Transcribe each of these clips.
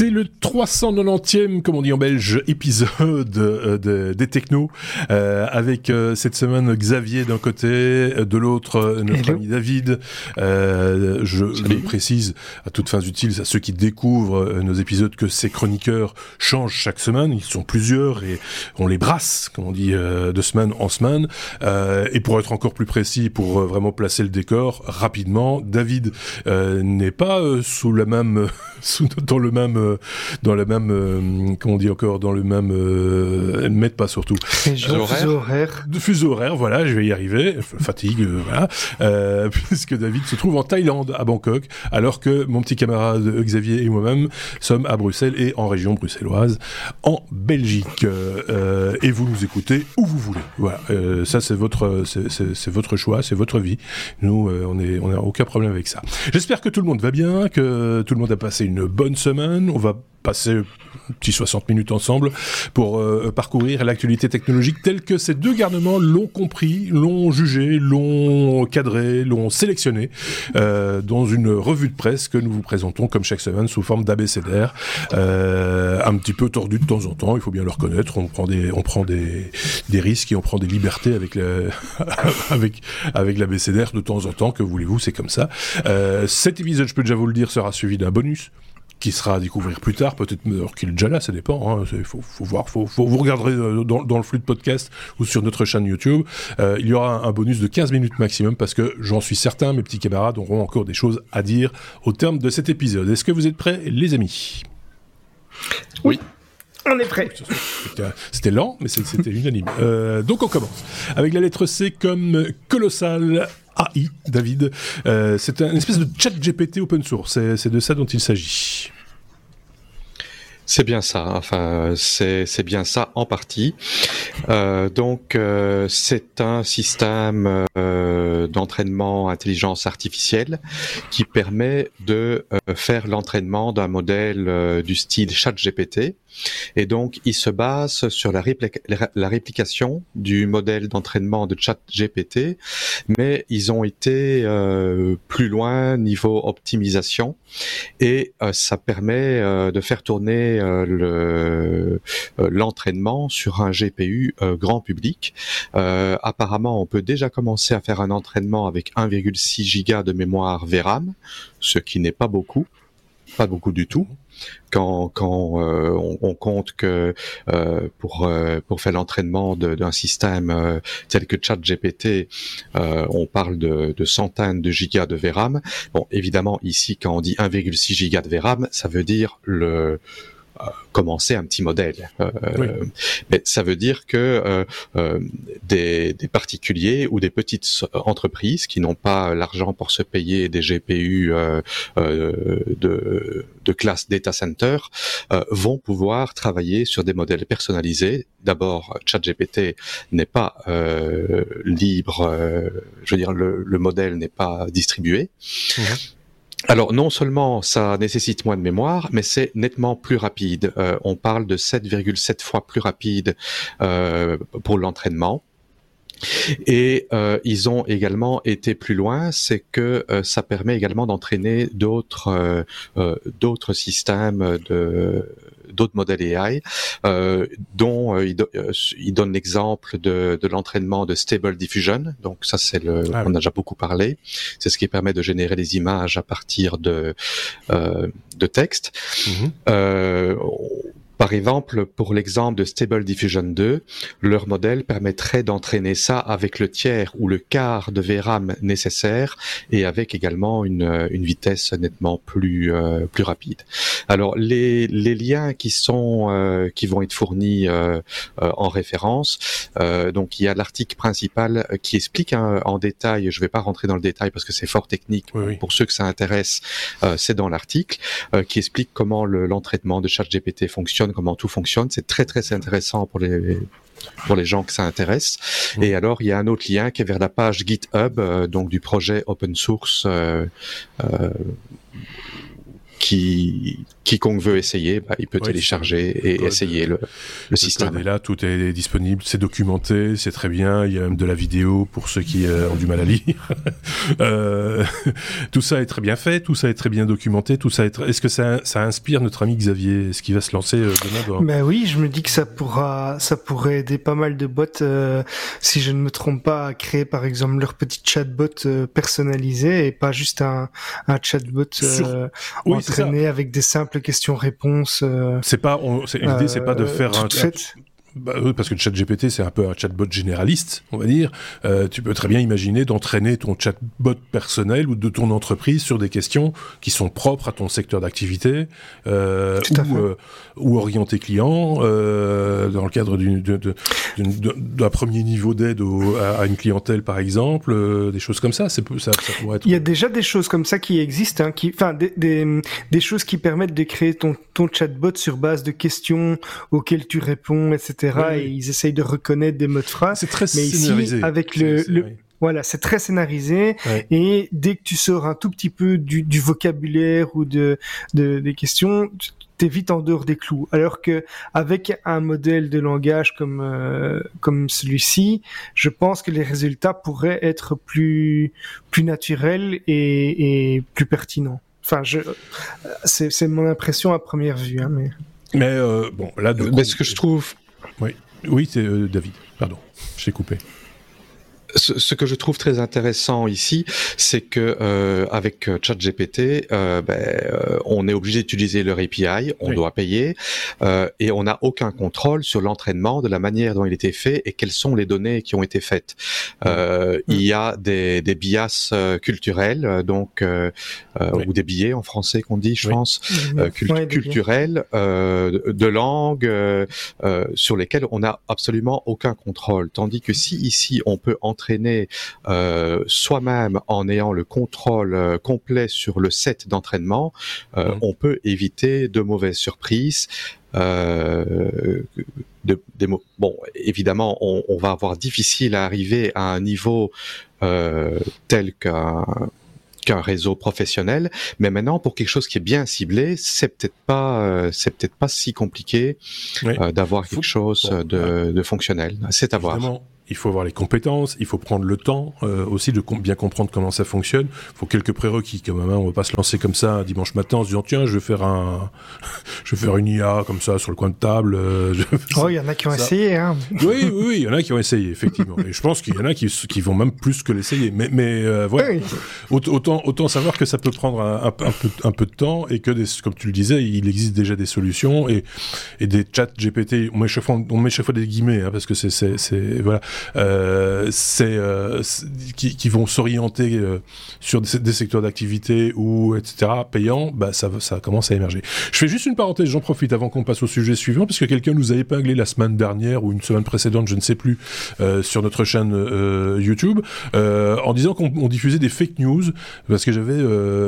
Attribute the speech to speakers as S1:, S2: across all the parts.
S1: C'est le 390e, comme on dit en belge, épisode euh, des Technos, euh, avec euh, cette semaine Xavier d'un côté, de l'autre notre ami David. je le précise à toutes fins utiles à ceux qui découvrent nos épisodes que ces chroniqueurs changent chaque semaine. Ils sont plusieurs et on les brasse, comme on dit, de semaine en semaine. et pour être encore plus précis, pour vraiment placer le décor rapidement, David n'est pas sous la même, sous, dans le même euh, dans le même, euh, comment on dit encore, dans le même, euh, mettre pas surtout.
S2: Fuseau horaire.
S1: De fuseau horaire, voilà, je vais y arriver. Fatigue, voilà. puisque David se trouve en Thaïlande, à Bangkok, alors que mon petit camarade Xavier et moi-même sommes à Bruxelles et en région bruxelloise, en Belgique. et vous nous écoutez où vous voulez. Voilà. ça, c'est votre, c'est votre choix, c'est votre vie. Nous, on est, on n'a aucun problème avec ça. J'espère que tout le monde va bien, que tout le monde a passé une bonne semaine. On va passer petit 60 minutes ensemble pour euh, parcourir l'actualité technologique telle que ces deux garnements l'ont compris, l'ont jugé, l'ont cadré, l'ont sélectionné euh, dans une revue de presse que nous vous présentons comme chaque semaine sous forme d'abécédaire, euh, un petit peu tordu de temps en temps, il faut bien le reconnaître, on prend des, on prend des, des risques et on prend des libertés avec, le, avec, avec l'abécédaire de temps en temps, que voulez-vous, c'est comme ça. Cet épisode, je peux déjà vous le dire, sera suivi d'un bonus qui sera à découvrir plus tard, peut-être qu'il est déjà là, ça dépend. Il hein, faut, faut, voir, faut, faut, vous regarderez euh, dans, dans, le flux de podcast ou sur notre chaîne YouTube. Euh, il y aura un, bonus de 15 minutes maximum parce que j'en suis certain, mes petits camarades auront encore des choses à dire au terme de cet épisode. Est-ce que vous êtes prêts, les amis?
S2: Oui. On est prêt.
S1: C'était lent, mais c'était unanime. Euh, donc on commence avec la lettre C comme colossal AI, David. Euh, c'est un espèce de chat GPT open source. C'est de ça dont il s'agit.
S3: C'est bien ça. Enfin, c'est bien ça en partie. Euh, donc, euh, c'est un système euh, d'entraînement intelligence artificielle qui permet de faire l'entraînement d'un modèle du style ChatGPT. Et donc, il se base sur la, la réplication du modèle d'entraînement de ChatGPT, mais ils ont été plus loin niveau optimisation et ça permet de faire tourner le l'entraînement sur un GPU grand public. apparemment, on peut déjà commencer à faire un entraînement avec 1,6 giga de mémoire VRAM, ce qui n'est pas beaucoup, pas beaucoup du tout. Quand, euh, on, compte que euh, pour euh, pour faire l'entraînement d'un système tel que ChatGPT, on parle de, de, centaines de gigas de VRAM. Bon, évidemment ici quand on dit 1,6 giga de VRAM, ça veut dire le commencer un petit modèle. Euh, mais ça veut dire que euh, euh, des, des, particuliers ou des petites entreprises qui n'ont pas l'argent pour se payer des GPU de, de, classe data center vont pouvoir travailler sur des modèles personnalisés. D'abord, ChatGPT n'est pas libre, je veux dire, le, le modèle n'est pas distribué. Mmh. Alors non seulement ça nécessite moins de mémoire, mais c'est nettement plus rapide. Euh, on parle de 7,7 fois plus rapide euh, pour l'entraînement. Et euh, ils ont également été plus loin, c'est que euh, ça permet également d'entraîner d'autres euh, euh d'autres systèmes de d'autres modèles AI, euh, dont il, il, donne l'exemple de, de l'entraînement de Stable Diffusion. Donc ça, c'est le, ah on a déjà beaucoup parlé. C'est ce qui permet de générer des images à partir de de texte. Mm-hmm. Par exemple, pour l'exemple de Stable Diffusion 2, leur modèle permettrait d'entraîner ça avec le tiers ou le quart de VRAM nécessaire et avec également une, une vitesse nettement plus euh, plus rapide. Alors les, les liens qui sont euh, qui vont être fournis euh, en référence, donc il y a l'article principal qui explique hein, en détail. Je ne vais pas rentrer dans le détail parce que c'est fort technique. Pour ceux que ça intéresse, c'est dans l'article qui explique comment l'entraînement de ChatGPT fonctionne comment tout fonctionne. C'est très très intéressant pour les pour les gens que ça intéresse. Mmh. Et alors, il y a un autre lien qui est vers la page GitHub, euh, donc du projet open source euh, euh, qui quiconque veut essayer, bah, il peut télécharger et essayer le, le, système.
S1: est là, tout est disponible, c'est documenté, c'est très bien. Il y a même de la vidéo pour ceux qui ont du mal à lire. euh, tout ça est très bien fait, tout ça est très bien documenté, tout ça est. Est-ce que ça, ça inspire notre ami Xavier, ce qui va se lancer demain dans...
S2: Ben oui, je me dis que ça pourra, ça pourrait aider pas mal de bots, si je ne me trompe pas, à créer par exemple leur petit chatbot personnalisé et pas juste un, un chatbot euh, entraîné avec des simples questions-réponses. Euh,
S1: c'est pas, l'idée, c'est pas de euh, faire un, bah, parce que le chat GPT, c'est un peu un chatbot généraliste, on va dire. Euh, tu peux très bien imaginer d'entraîner ton chatbot personnel ou de ton entreprise sur des questions qui sont propres à ton secteur d'activité euh, ou, euh, ou orienté client euh, dans le cadre d'un premier niveau d'aide à, à, une clientèle, par exemple, euh, des choses comme ça. C'est ça, ça pourrait être.
S2: Il y a déjà des choses comme ça qui existent, hein, qui, enfin, des, des, des choses qui permettent de créer ton, ton chatbot sur base de questions auxquelles tu réponds, etc. Et ils essayent de reconnaître des mots de phrase.
S1: C'est très mais scénarisé.
S2: Ici, avec le, le voilà, c'est très scénarisé. Et dès que tu sors un tout petit peu du, du vocabulaire ou de, de des questions, t'es vite en dehors des clous. Alors que avec un modèle de langage comme euh, comme celui-ci, je pense que les résultats pourraient être plus plus naturels et, et plus pertinents. Enfin, je c'est mon impression à première vue, hein, mais.
S1: Mais euh, bon, là,
S3: mais ce que je trouve
S1: oui, oui c'est euh, David. Pardon, je coupé
S3: ce, que je trouve très intéressant ici, c'est que euh, avec euh, ChatGPT, euh, ben, euh, on est obligé d'utiliser leur API, on doit payer, euh, et on n'a aucun contrôle sur l'entraînement, de la manière dont il était fait et quelles sont les données qui ont été faites. Euh, Il y a des, des bias culturels, donc ou des billets en français qu'on dit, je pense, culturels, de langue, sur lesquels on n'a absolument aucun contrôle. Tandis que si ici on peut entrer euh, soi-même en ayant le contrôle euh, complet sur le set d'entraînement, euh, mmh. on peut éviter de mauvaises surprises. De, des bon, évidemment, on, on, va avoir difficile à arriver à un niveau tel qu'un qu'un réseau professionnel, mais maintenant pour quelque chose qui est bien ciblé, c'est peut-être pas c'est peut-être pas si compliqué d'avoir quelque chose de, de, fonctionnel. C'est à voir
S1: il faut avoir les compétences, il faut prendre le temps euh, aussi de bien comprendre comment ça fonctionne. Il faut quelques prérequis quand même. Hein. On va pas se lancer comme ça dimanche matin en se disant tiens je vais faire un, je vais faire une IA comme ça sur le coin de table. Euh,
S2: oh il y en a qui ont essayé. Hein.
S1: Oui oui il y en a qui ont essayé effectivement. Et je pense qu'il y en a qui, qui vont même plus que l'essayer. Mais mais euh, voilà. Autant autant savoir que ça peut prendre un, un, peu un peu de temps et que des, comme tu le disais il existe déjà des solutions et et des chats GPT on met chaque fois on met chaque fois des guillemets hein, parce que c'est voilà c'est euh, qui, qui, vont s'orienter euh, sur des, secteurs d'activité ou etc. payants, bah ça, ça commence à émerger. Je fais juste une parenthèse, j'en profite avant qu'on passe au sujet suivant, parce que quelqu'un nous a épinglé la semaine dernière ou une semaine précédente, je ne sais plus, euh, sur notre chaîne euh, YouTube, euh, en disant qu'on diffusait des fake news, parce que j'avais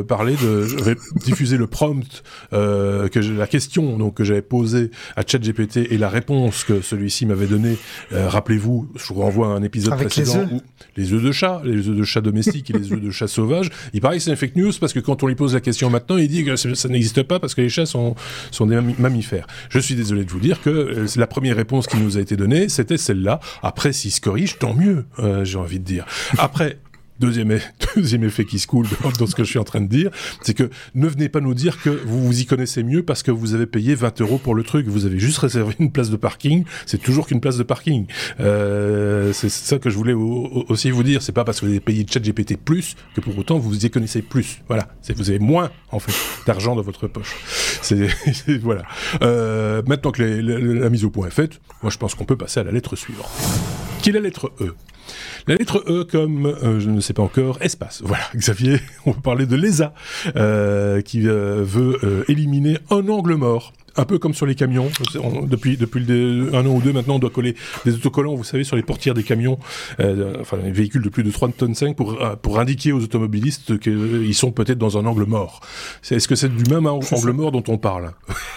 S1: parlé de, j'avais diffusé le prompt, que la question donc que j'avais posée à ChatGPT et la réponse que celui-ci m'avait donnée. Rappelez-vous, je renvoie à un épisode précédent où les œufs de chat, les œufs de chat domestiques et les œufs de chat sauvages, il paraît que c'est une fake news parce que quand on lui pose la question maintenant, il dit que ça n'existe pas parce que les chats sont, sont des mammifères. Je suis désolé de vous dire que euh, la première réponse qui nous a été donnée, c'était celle-là. Après, s'il se corrige, tant mieux, euh, j'ai envie de dire. Après, Deuxième, deuxième effet qui se coule dans, ce que je suis en train de dire, c'est que ne venez pas nous dire que vous vous y connaissez mieux parce que vous avez payé 20 euros pour le truc. Vous avez juste réservé une place de parking. C'est toujours qu'une place de parking. Euh, c'est ça que je voulais aussi vous dire. C'est pas parce que vous avez payé ChatGPT plus que pour autant vous vous y connaissez plus. Voilà. Vous avez moins en fait d'argent dans votre poche. Voilà. Euh, maintenant que la mise au point est faite, moi je pense qu'on peut passer à la lettre suivante. Qui est la lettre E? La lettre E comme, euh, je ne sais pas encore, espace. Voilà, Xavier, on va parler de l'ESA, euh, qui euh, veut éliminer un angle mort un peu comme sur les camions. depuis depuis un an ou deux maintenant, on doit coller des autocollants, vous savez, sur les portières des camions, euh, enfin les véhicules de plus de 3 tonnes 5 pour euh, pour indiquer aux automobilistes qu'ils sont peut-être dans un angle mort. Est-ce que c'est du même angle mort dont on parle?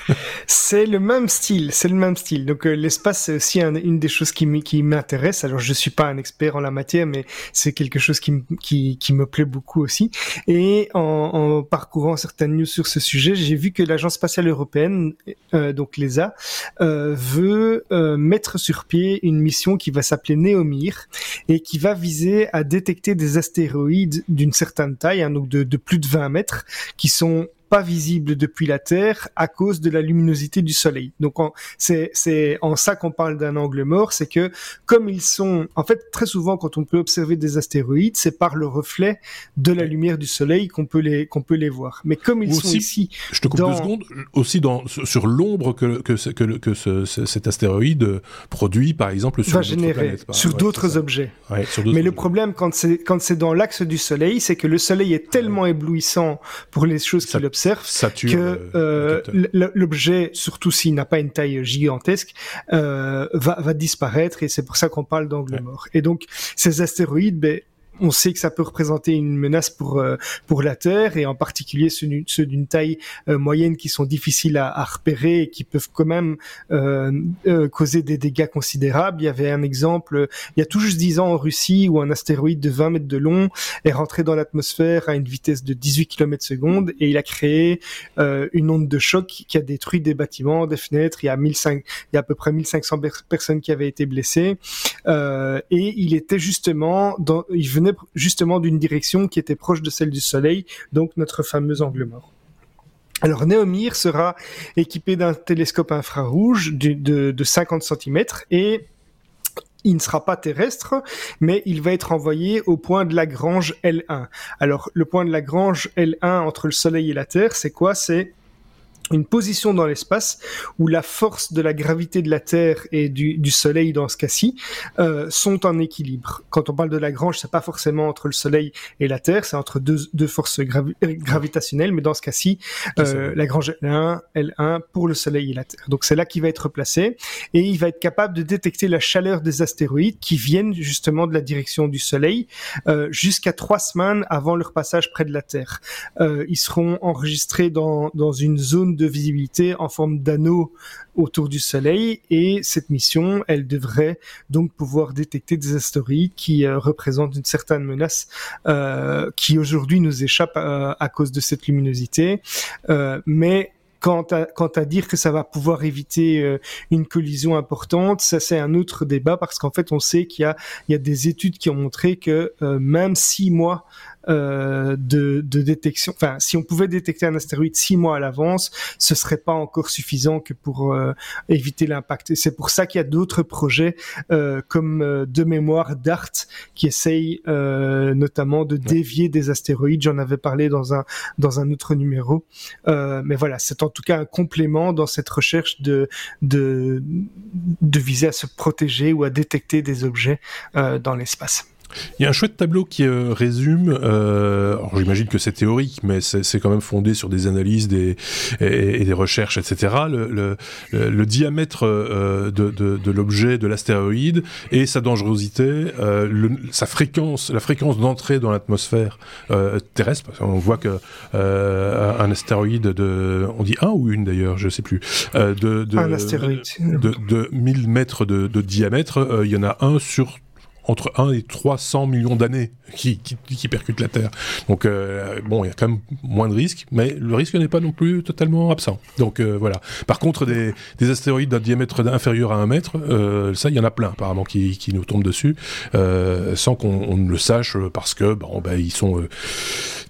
S2: C'est le même style, c'est le même style. Donc euh, l'espace c'est aussi une des choses qui m'intéresse. Alors je suis pas un expert en la matière, mais c'est quelque chose qui, qui, qui me plaît beaucoup aussi. Et en, en parcourant certaines news sur ce sujet, j'ai vu que l'agence spatiale européenne, euh, donc l'ESA, euh, veut euh, mettre sur pied une mission qui va s'appeler Neomir et qui va viser à détecter des astéroïdes d'une certaine taille, hein, donc de, de plus de 20 mètres, qui sont pas visible depuis la Terre à cause de la luminosité du Soleil. Donc c'est c'est en ça qu'on parle d'un angle mort, c'est que comme ils sont, en fait très souvent quand on peut observer des astéroïdes, c'est par le reflet de la lumière du Soleil qu'on peut les qu'on peut les voir. Mais comme ils sont ici,
S1: je te coupe deux secondes, aussi dans sur l'ombre que que que, que ce, cet astéroïde produit par exemple sur
S2: générer sur d'autres objets. Mais le problème quand c'est quand c'est dans l'axe du Soleil, c'est que le Soleil est tellement éblouissant pour les choses qu'il observe que euh, l'objet, surtout s'il n'a pas une taille gigantesque, euh, va, va disparaître et c'est pour ça qu'on parle d'angle mort. Et donc ces astéroïdes, ben, on sait que ça peut représenter une menace pour euh, pour la Terre et en particulier ceux, d'une taille euh, moyenne qui sont difficiles à, repérer et qui peuvent quand même euh, causer des dégâts considérables. Il y avait un exemple il y a tout juste dix ans en Russie où un astéroïde de 20 mètres de long est rentré dans l'atmosphère à une vitesse de 18 km seconde et il a créé une onde de choc qui a détruit des bâtiments, des fenêtres. Il y a 1500, il y a à peu près 1500 personnes qui avaient été blessées et il était justement dans, il venait justement d'une direction qui était proche de celle du Soleil, donc notre fameux angle mort. Alors Néomir sera équipé d'un télescope infrarouge de, de 50 cm et il ne sera pas terrestre, mais il va être envoyé au point de Lagrange L1. Alors, le point de Lagrange L1 entre le Soleil et la Terre, c'est quoi? C'est une position dans l'espace où la force de la gravité de la Terre et du, du Soleil dans ce cas-ci euh, sont en équilibre. Quand on parle de Lagrange, c'est pas forcément entre le Soleil et la Terre, c'est entre deux, deux forces gravitationnelles, mais dans ce cas-ci, euh, Lagrange L1, L1 pour le Soleil et la Terre. Donc c'est là qu'il va être placé et il va être capable de détecter la chaleur des astéroïdes qui viennent justement de la direction du Soleil euh, jusqu'à trois semaines avant leur passage près de la Terre. Euh, ils seront enregistrés dans, dans une zone de visibilité en forme d'anneau autour du Soleil et cette mission, elle devrait donc pouvoir détecter des astéroïdes qui euh, représentent une certaine menace euh, qui aujourd'hui nous échappe euh, à cause de cette luminosité. mais quant à, dire que ça va pouvoir éviter une collision importante, ça c'est un autre débat parce qu'en fait on sait qu'il y a, des études qui ont montré que même six mois de, de, détection. Enfin, si on pouvait détecter un astéroïde six mois à l'avance, ce serait pas encore suffisant que pour euh, éviter l'impact. Et c'est pour ça qu'il y a d'autres projets euh, comme euh, de mémoire DART qui essayent notamment de dévier des astéroïdes. J'en avais parlé dans un dans un autre numéro. mais voilà, c'est en tout cas un complément dans cette recherche de de de viser à se protéger ou à détecter des objets dans l'espace.
S1: Il y a un chouette tableau qui euh, résume, euh, j'imagine que c'est théorique, mais c'est quand même fondé sur des analyses des, et, des recherches, etc. Le, le, le, diamètre euh, de, de, de l'objet, de l'astéroïde et sa dangerosité, sa fréquence, la fréquence d'entrée dans l'atmosphère terrestre. Parce on voit que un astéroïde de, on dit un ou une d'ailleurs, je sais plus, de, de,
S2: un astéroïde.
S1: de, de 1000 mètres de, de diamètre, il y en a un sur entre 1 et 300 millions d'années qui, qui, qui, percutent la Terre. Donc euh, bon, il y a quand même moins de risques, mais le risque n'est pas non plus totalement absent. Donc euh, voilà. Par contre, des, des astéroïdes d'un diamètre inférieur à 1 mètre, euh, ça, il y en a plein apparemment qui, qui nous tombent dessus, sans qu'on ne le sache, parce que bon, ben, ils sont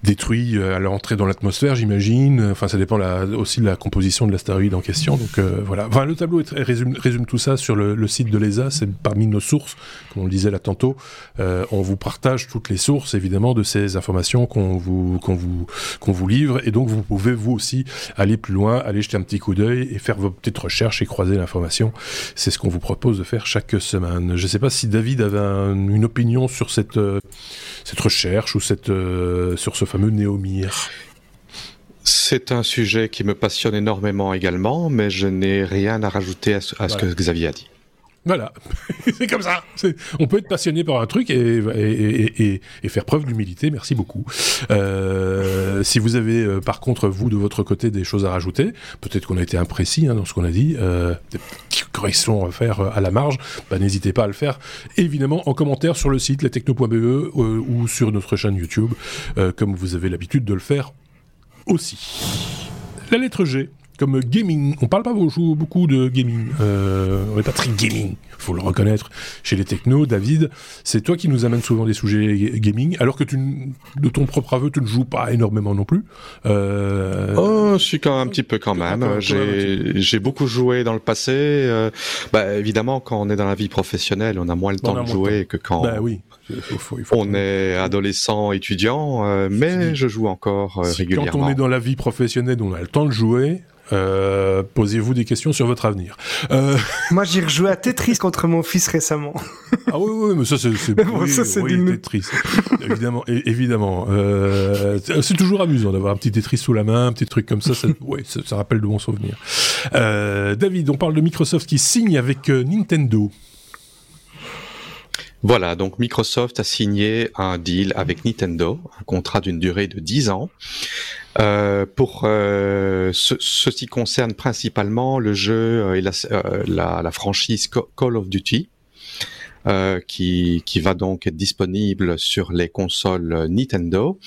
S1: détruits à l'entrée dans l'atmosphère, j'imagine. Enfin, ça dépend la, aussi de la composition de l'astéroïde en question. Donc voilà. Enfin, le tableau résume, tout ça sur le, le site de l'ESA. C'est parmi nos sources, comme on le disait là tantôt. on vous partage toutes les sources évidemment de ces informations qu'on vous qu'on vous qu'on vous livre et donc vous pouvez vous aussi aller plus loin, aller jeter un petit coup d'œil et faire vos petites recherches et croiser l'information. C'est ce qu'on vous propose de faire chaque semaine. Je ne sais pas si David avait une opinion sur cette euh, cette recherche ou cette euh, sur ce fameux Néomir.
S3: C'est un sujet qui me passionne énormément également, mais je n'ai rien à rajouter à ce, que Xavier a dit.
S1: Voilà, c'est comme ça. On peut être passionné par un truc et, faire preuve d'humilité. Merci beaucoup. Euh, si vous avez, euh, par contre, vous de votre côté, des choses à rajouter, peut-être qu'on a été imprécis hein, dans ce qu'on a dit, euh, des corrections à faire à la marge, bah, n'hésitez pas à le faire. Évidemment, en commentaire sur le site lestechno.be euh, ou sur notre chaîne YouTube, euh, comme vous avez l'habitude de le faire aussi. La lettre G comme gaming. On parle pas beaucoup de gaming. Euh, on n'est pas très gaming, faut le reconnaître. Chez les technos, David, c'est toi qui nous amène souvent des sujets gaming, alors que tu, de ton propre aveu, tu ne joues pas énormément non plus.
S3: Euh... Oh, je suis quand même un petit peu quand même. J'ai beaucoup joué dans le passé. Euh, bah, évidemment, quand on est dans la vie professionnelle, on a moins le temps de jouer que quand.
S1: Bah oui.
S3: on est adolescent, étudiant, euh, mais je joue encore euh, régulièrement.
S1: Quand on est dans la vie professionnelle, on a le temps de jouer, euh, posez-vous des questions sur votre avenir.
S2: Euh... Moi, j'ai rejoué à Tetris contre mon fils récemment.
S1: ah oui, oui, mais ça, c'est oui, oui, Tetris. évidemment, évidemment. Euh, c'est toujours amusant d'avoir un petit Tetris sous la main, un petit truc comme ça. Ça, ouais, ça, ça rappelle de bons souvenirs. Euh, David, on parle de Microsoft qui signe avec euh, Nintendo.
S3: Voilà, donc Microsoft a signé un deal avec Nintendo, un contrat d'une durée de 10 ans. Euh, pour euh, ce, ceci concerne principalement le jeu euh, et la, la, la franchise Call of Duty. Euh, qui, va donc être disponible sur les consoles Nintendo,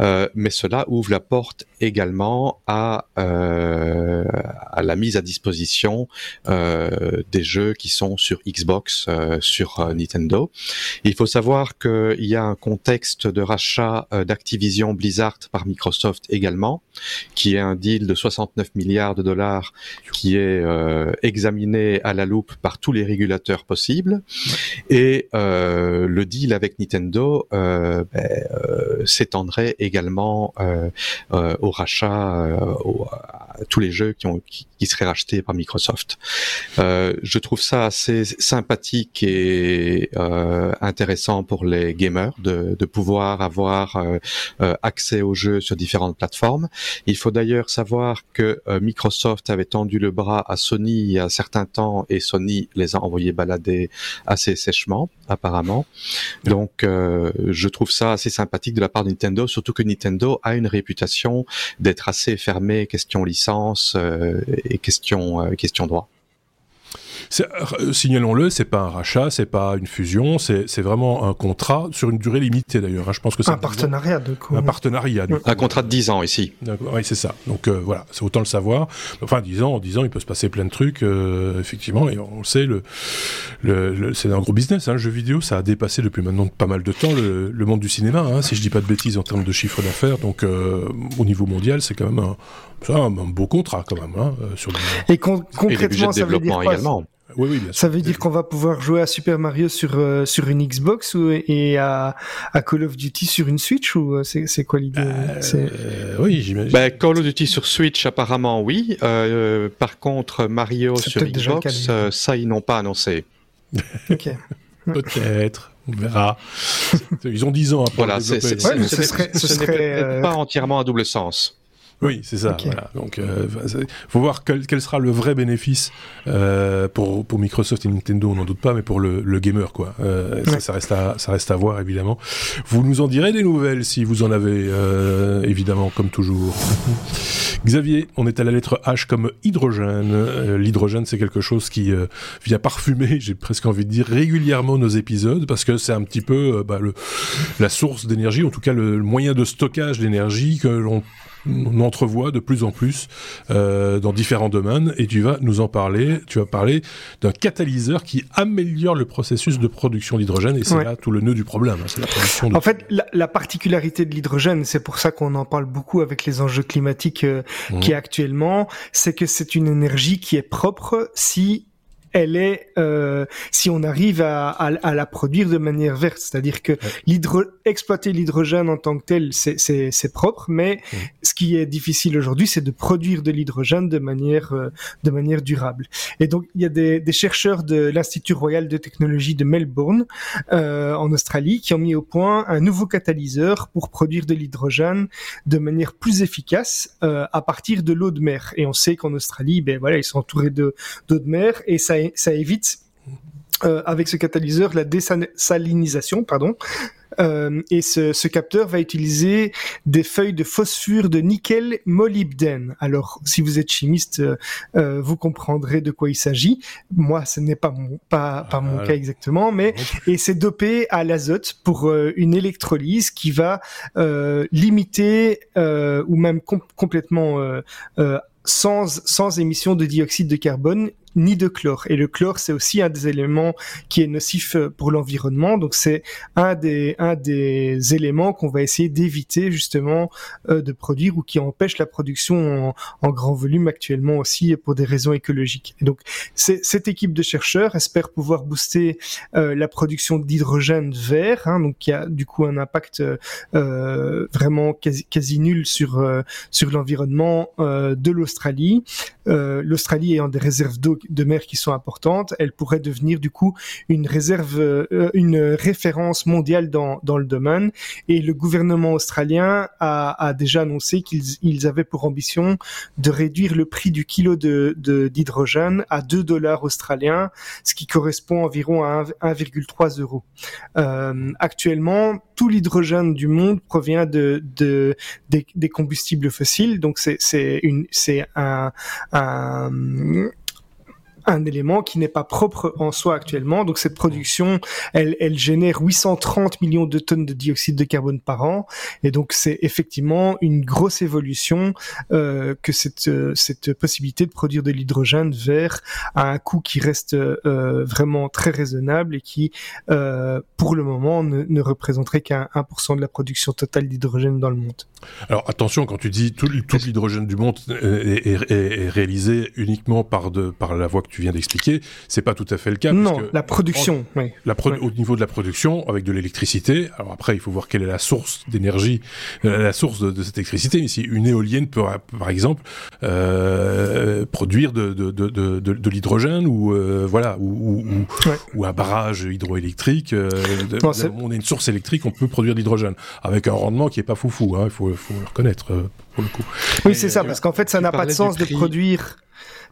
S3: euh, mais cela ouvre la porte également à, euh, la mise à disposition des jeux qui sont sur Xbox, sur Nintendo. Il faut savoir qu'il y a un contexte de rachat d'Activision Blizzard par Microsoft également, qui est un deal de 69 milliards de dollars qui est examiné à la loupe par tous les régulateurs possibles et euh, le deal avec Nintendo euh, ben, euh, s'étendrait également au rachat, à tous les jeux qui, ont, qui, seraient rachetés par Microsoft. je trouve ça assez sympathique et intéressant pour les gamers de, de pouvoir avoir accès aux jeux sur différentes plateformes. Il faut d'ailleurs savoir que Microsoft avait tendu le bras à Sony il y a un certain temps et Sony les a envoyés balader assez sèchement apparemment. Donc, euh, je trouve ça assez sympathique de la part de Nintendo, surtout que Nintendo a une réputation d'être assez fermé question licence euh, et question euh, question droit.
S1: Euh, signalons-le, c'est pas un rachat, c'est pas une fusion, c'est vraiment un contrat sur une durée limitée d'ailleurs. Hein. Je pense que c'est
S2: un partenariat de coup.
S1: Un partenariat.
S3: Un contrat de 10 ans ici.
S1: Oui, c'est ça. Donc euh, voilà, c'est autant le savoir. Enfin, 10 ans, en 10 ans, il peut se passer plein de trucs, euh, effectivement, et on le sait, le, le, c'est un gros business. Hein, le jeu vidéo, ça a dépassé depuis maintenant pas mal de temps le, le monde du cinéma, hein, si je dis pas de bêtises en termes de chiffre d'affaires. Donc au niveau mondial, c'est quand même un, un, beau contrat quand même. Hein, sur
S2: Et concrètement, ça veut dire quoi également.
S1: Oui, oui, bien
S2: sûr. Ça veut dire qu'on va pouvoir jouer à Super Mario sur euh, sur une Xbox ou, et à, à, Call of Duty sur une Switch ou euh, c'est quoi l'idée
S1: euh, Oui, j'imagine.
S3: Bah, Call of Duty sur Switch apparemment oui. par contre Mario sur Xbox, ça ils n'ont pas annoncé.
S2: ok.
S1: Peut-être. On verra. Ils ont 10 ans après.
S3: Voilà, ce, serait, ce serait, pas entièrement à double sens.
S1: Oui, c'est ça. Voilà. Donc, euh, faut voir quel, quel, sera le vrai bénéfice euh, pour, pour Microsoft et Nintendo, on n'en doute pas, mais pour le, le gamer, quoi. Euh, ça, ça, reste à, ça reste à voir, évidemment. Vous nous en direz des nouvelles si vous en avez, euh, évidemment, comme toujours. Xavier, on est à la lettre H comme hydrogène. Euh, l'hydrogène, c'est quelque chose qui euh, vient parfumer, j'ai presque envie de dire, régulièrement nos épisodes, parce que c'est un petit peu bah, le, la source d'énergie, en tout cas le moyen de stockage d'énergie que l'on on entrevoit de plus en plus euh, dans différents domaines et tu vas nous en parler. Tu vas parler d'un catalyseur qui améliore le processus de production d'hydrogène et c'est là tout le nœud du problème.
S2: Hein, en fait, la, particularité de l'hydrogène, c'est pour ça qu'on en parle beaucoup avec les enjeux climatiques euh, mmh. qui actuellement, c'est que c'est une énergie qui est propre si elle est euh, si on arrive à, à, à, la produire de manière verte, c'est-à-dire que l'hydro exploiter l'hydrogène en tant que tel, c'est propre, mais ce qui est difficile aujourd'hui, c'est de produire de l'hydrogène de manière euh, de manière durable. Et donc il y a des, des chercheurs de l'Institut royal de technologie de Melbourne euh, en Australie qui ont mis au point un nouveau catalyseur pour produire de l'hydrogène de manière plus efficace euh, à partir de l'eau de mer. Et on sait qu'en Australie, ben voilà, ils sont entourés de d'eau de mer et ça ça évite euh, avec ce catalyseur la désalinisation, pardon. Euh, et ce, ce, capteur va utiliser des feuilles de phosphure de nickel molybdène. Alors, si vous êtes chimiste, euh, vous comprendrez de quoi il s'agit. Moi, ce n'est pas mon pas, pas mon ah, cas exactement, mais et c'est dopé à l'azote pour une électrolyse qui va limiter ou même complètement sans, sans émission de dioxyde de carbone ni de chlore. Et le chlore, c'est aussi un des éléments qui est nocif euh, pour l'environnement. Donc c'est un des, un des éléments qu'on va essayer d'éviter justement euh, de produire ou qui empêche la production en, grand volume actuellement aussi pour des raisons écologiques. Et donc cette équipe de chercheurs espère pouvoir booster euh, la production d'hydrogène vert, hein, donc qui a du coup un impact vraiment quasi, quasi, nul sur, sur l'environnement de l'Australie. L'Australie ayant des réserves d'eau de mer qui sont importantes, elle pourrait devenir du coup une réserve, euh, une référence mondiale dans, dans le domaine. Et le gouvernement australien a, a déjà annoncé qu'ils ils avaient pour ambition de réduire le prix du kilo de d'hydrogène à 2 dollars australiens, ce qui correspond environ à 1,3 euros. Euh, actuellement, tout l'hydrogène du monde provient de, de des, des combustibles fossiles, donc c'est c'est c'est un, un un élément qui n'est pas propre en soi actuellement. Donc cette production, elle, génère 830 millions de tonnes de dioxyde de carbone par an. Et donc c'est effectivement une grosse évolution euh, que cette, euh, cette possibilité de produire de l'hydrogène vert à un coût qui reste euh, vraiment très raisonnable et qui, pour le moment, ne, représenterait qu'un 1% de la production totale d'hydrogène dans le monde.
S1: Alors attention, quand tu dis tout, tout l'hydrogène du monde est, réalisé uniquement par, par la voie que tu viens d'expliquer, c'est pas tout à fait le cas.
S2: Non, la production. oui.
S1: La Au niveau de la production, avec de l'électricité. Alors après, il faut voir quelle est la source d'énergie, euh, la source de, de, cette électricité. Ici, une éolienne peut, par exemple, euh, produire de, de, de, de l'hydrogène ou euh, voilà, ou, ou, ouais. ou, un barrage hydroélectrique. Euh, non, on a une source électrique, on peut produire de l'hydrogène avec un rendement qui est pas foufou. Hein, il faut, faut le reconnaître euh, pour le coup.
S2: Oui, c'est ça, parce qu'en fait, ça n'a pas de sens de produire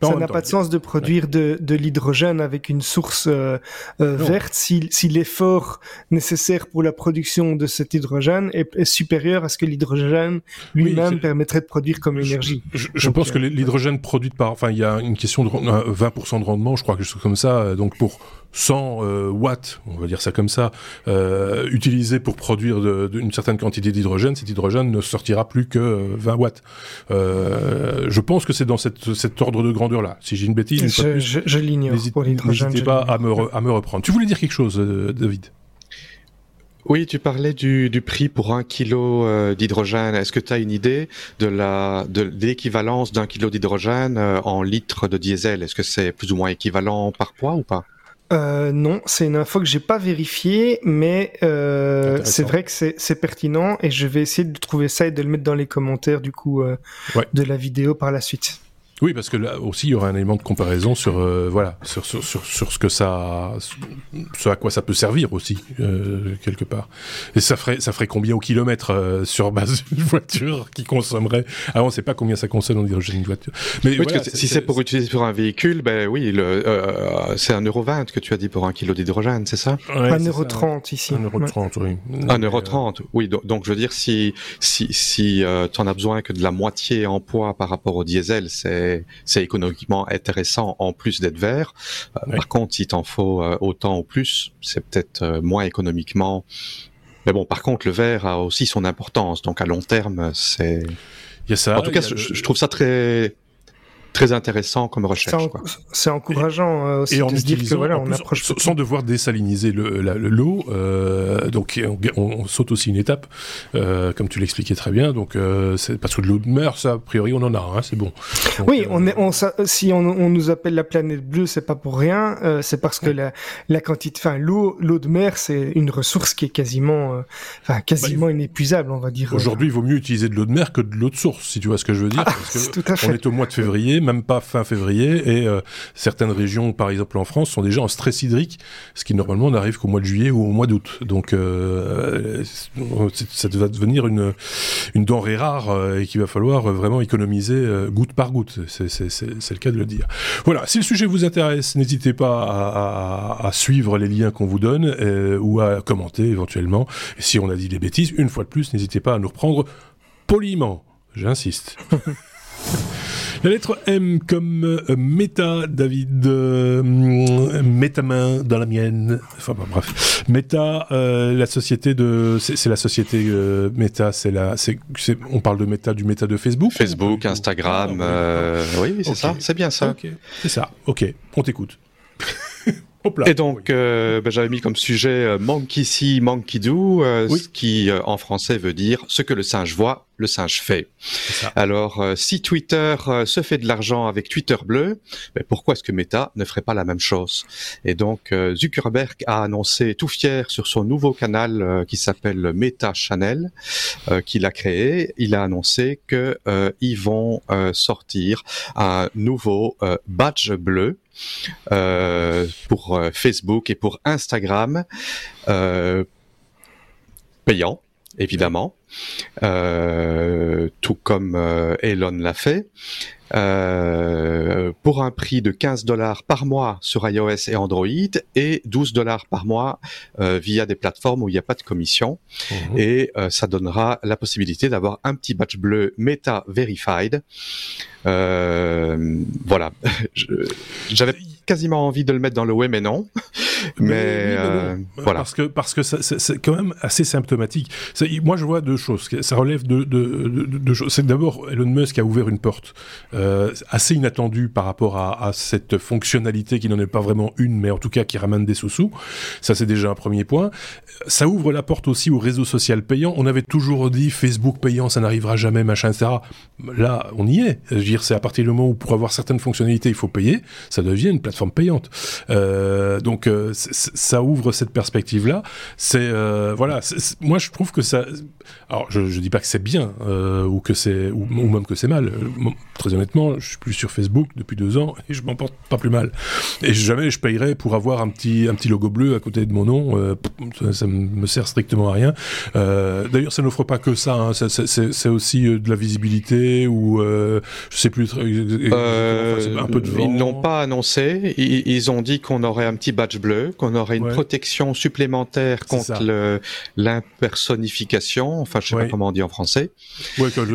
S2: ça n'a pas de sens de produire de, de l'hydrogène avec une source euh, euh, verte si, si l'effort nécessaire pour la production de cet hydrogène est, est supérieur à ce que l'hydrogène lui-même oui, permettrait de produire comme énergie.
S1: Je, je, je pense que euh, l'hydrogène produit par, enfin, il y a une question de 20% de rendement, je crois quelque chose comme ça. Donc pour 100 euh, watts, on va dire ça comme ça, euh, utilisé pour produire de, de, une certaine quantité d'hydrogène, cet hydrogène ne sortira plus que 20 watts. Euh, je pense que c'est dans cette, cet ordre de grandeur-là. Si j'ai une bêtise, une
S2: je,
S1: plus,
S2: je, je l'ignore pour l'hydrogène.
S1: N'hésitez pas à me, re, à me reprendre. Tu voulais dire quelque chose, euh, David?
S3: Oui, tu parlais du, du, prix pour un kilo euh, d'hydrogène. Est-ce que tu as une idée de la de l'équivalence d'un kilo d'hydrogène euh, en litres de diesel? Est-ce que c'est plus ou moins équivalent par poids ou pas?
S2: Euh, non, c'est une info que j'ai pas vérifiée, mais euh, c'est vrai que c'est pertinent et je vais essayer de trouver ça et de le mettre dans les commentaires du coup euh, ouais. de la vidéo par la suite.
S1: Oui, parce que là aussi, il y aura un élément de comparaison sur, euh, voilà, sur, sur, sur, sur, ce que ça, ce à quoi ça peut servir aussi, euh, quelque part. Et ça ferait, ça ferait combien au kilomètre euh, sur base d'une voiture qui consommerait? Ah, on sait pas combien ça consomme en hydrogène une voiture.
S3: Mais oui, voilà, si c'est pour utiliser sur un véhicule, ben oui, le, euh, c'est un euro vingt que tu as dit pour un kilo d'hydrogène, c'est ça?
S2: Ouais, Un euro trente ici.
S1: Un euro trente, oui.
S3: Un euro trente, oui. Donc, donc, je veux dire, si si si euh, tu en as besoin que de la moitié en poids par rapport au diesel, c'est c'est économiquement intéressant en plus d'être vert. Euh, oui. Par contre, si t'en faut euh, autant ou plus, c'est peut-être euh, moins économiquement. Mais bon, par contre, le vert a aussi son importance. Donc à long terme, c'est.
S1: Il y a ça.
S3: En tout cas, je, je, trouve ça très très intéressant comme recherche.
S2: C'est encourageant et, aussi de se dire que voilà, on approche
S1: sans devoir désaliniser le l'eau. Euh, donc on, saute aussi une étape, euh, comme tu l'expliquais très bien. Donc euh, c'est parce que de l'eau de mer, ça a priori on en a, hein, c'est bon.
S2: oui, on est, on, si on, on, nous appelle la planète bleue, c'est pas pour rien. c'est parce que la, la quantité, enfin l'eau, l'eau de mer, c'est une ressource qui est quasiment, enfin quasiment bah, inépuisable, on va dire.
S1: Aujourd'hui, il vaut mieux utiliser de l'eau de mer que de l'eau de source, si tu vois ce que je veux dire. Ah, parce que tout à fait. On est au mois de février, même pas fin février, et certaines régions, par exemple en France, sont déjà en stress hydrique, ce qui normalement n'arrive qu'au mois de juillet ou au mois d'août. Donc euh, ça va devenir une, une denrée rare euh, et qu'il va falloir vraiment économiser euh, goutte par goutte. C'est le cas de le dire. Voilà, si le sujet vous intéresse, n'hésitez pas à, à, suivre les liens qu'on vous donne ou à commenter éventuellement. Et si on a dit des bêtises, une fois de plus, n'hésitez pas à nous reprendre poliment. J'insiste. La lettre M comme euh, méta, David. Euh, méta main dans la mienne. Enfin bref. Méta, euh, la société de, c'est la société euh, Meta, c'est la, c'est, on parle de Meta du Meta de Facebook.
S3: Facebook, Instagram. Ah, oui, oui c'est ça, c'est bien ça.
S1: C'est ça. Ok, on t'écoute.
S3: Et donc, euh, ben, j'avais mis comme sujet euh, Monkey see, Monkey do, euh, ce qui en français veut dire ce que le singe voit, le singe fait. Alors, si Twitter se fait de l'argent avec Twitter bleu, ben, pourquoi est-ce que Meta ne ferait pas la même chose? Et donc, Zuckerberg a annoncé tout fier sur son nouveau canal qui s'appelle Meta Channel, qu'il a créé. Il a annoncé que ils vont sortir un nouveau badge bleu euh, pour euh, Facebook et pour Instagram, euh, payant évidemment, tout comme Elon l'a fait. Euh, pour un prix de 15 dollars par mois sur iOS et Android et 12 dollars par mois euh, via des plateformes où il n'y a pas de commission. Mhm. Et euh, ça donnera la possibilité d'avoir un petit badge bleu Meta Verified. voilà, j'avais quasiment envie de le mettre dans le ouais mais non. mais, voilà.
S1: Parce que parce que c'est quand même assez symptomatique. Moi je vois deux choses. Ça relève de deux choses. C'est d'abord Elon Musk a ouvert une porte euh, assez inattendu par rapport à, à cette fonctionnalité qui n'en est pas vraiment une, mais en tout cas qui ramène des sous-sous. Ça, c'est déjà un premier point. Ça ouvre la porte aussi au réseau social payant. On avait toujours dit Facebook payant, ça n'arrivera jamais, machin, etc. Là, on y est. Je veux dire, c'est à partir du moment où pour avoir certaines fonctionnalités, il faut payer, ça devient une plateforme payante. Euh, donc, euh, ça ouvre cette perspective-là. C'est euh, voilà. moi, je trouve que ça. Alors, je, je dis pas que c'est bien euh, ou que c'est ou, ou, même que c'est mal. Très honnêtement je suis plus sur Facebook depuis deux ans et je m'en porte pas plus mal. Et jamais je payerais pour avoir un petit, un petit logo bleu à côté de mon nom. Euh, ça, me sert strictement à rien. Euh, d'ailleurs, ça n'offre pas que ça. Hein. C'est aussi euh, de la visibilité ou je sais plus.
S3: un peu de vent. Ils n'ont pas annoncé. Ils, ont dit qu'on aurait un petit badge bleu, qu'on aurait une protection supplémentaire contre l'impersonification. Enfin, je sais pas comment on dit en français.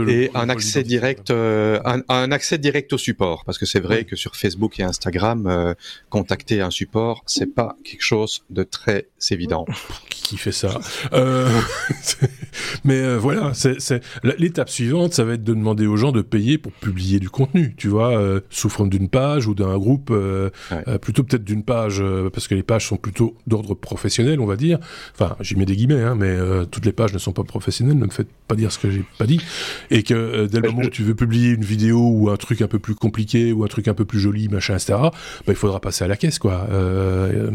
S3: et un accès direct, un, un accès direct au support, parce que c'est vrai que sur Facebook et Instagram, euh, contacter un support, c'est pas quelque chose de très évident.
S1: Qui fait ça? Euh, Mais euh, voilà, c'est l'étape suivante, ça va être de demander aux gens de payer pour publier du contenu, tu vois, sous forme d'une page ou d'un groupe, plutôt peut-être d'une page, parce que les pages sont plutôt d'ordre professionnel, on va dire. Enfin, j'y mets des guillemets, hein, mais toutes les pages ne sont pas professionnelles, ne me faites pas dire ce que j'ai pas dit, et que dès le moment où tu veux publier une vidéo ou un truc un peu plus compliqué ou un truc un peu plus joli, machin, etc., bah, il faudra passer à la caisse, quoi. Euh,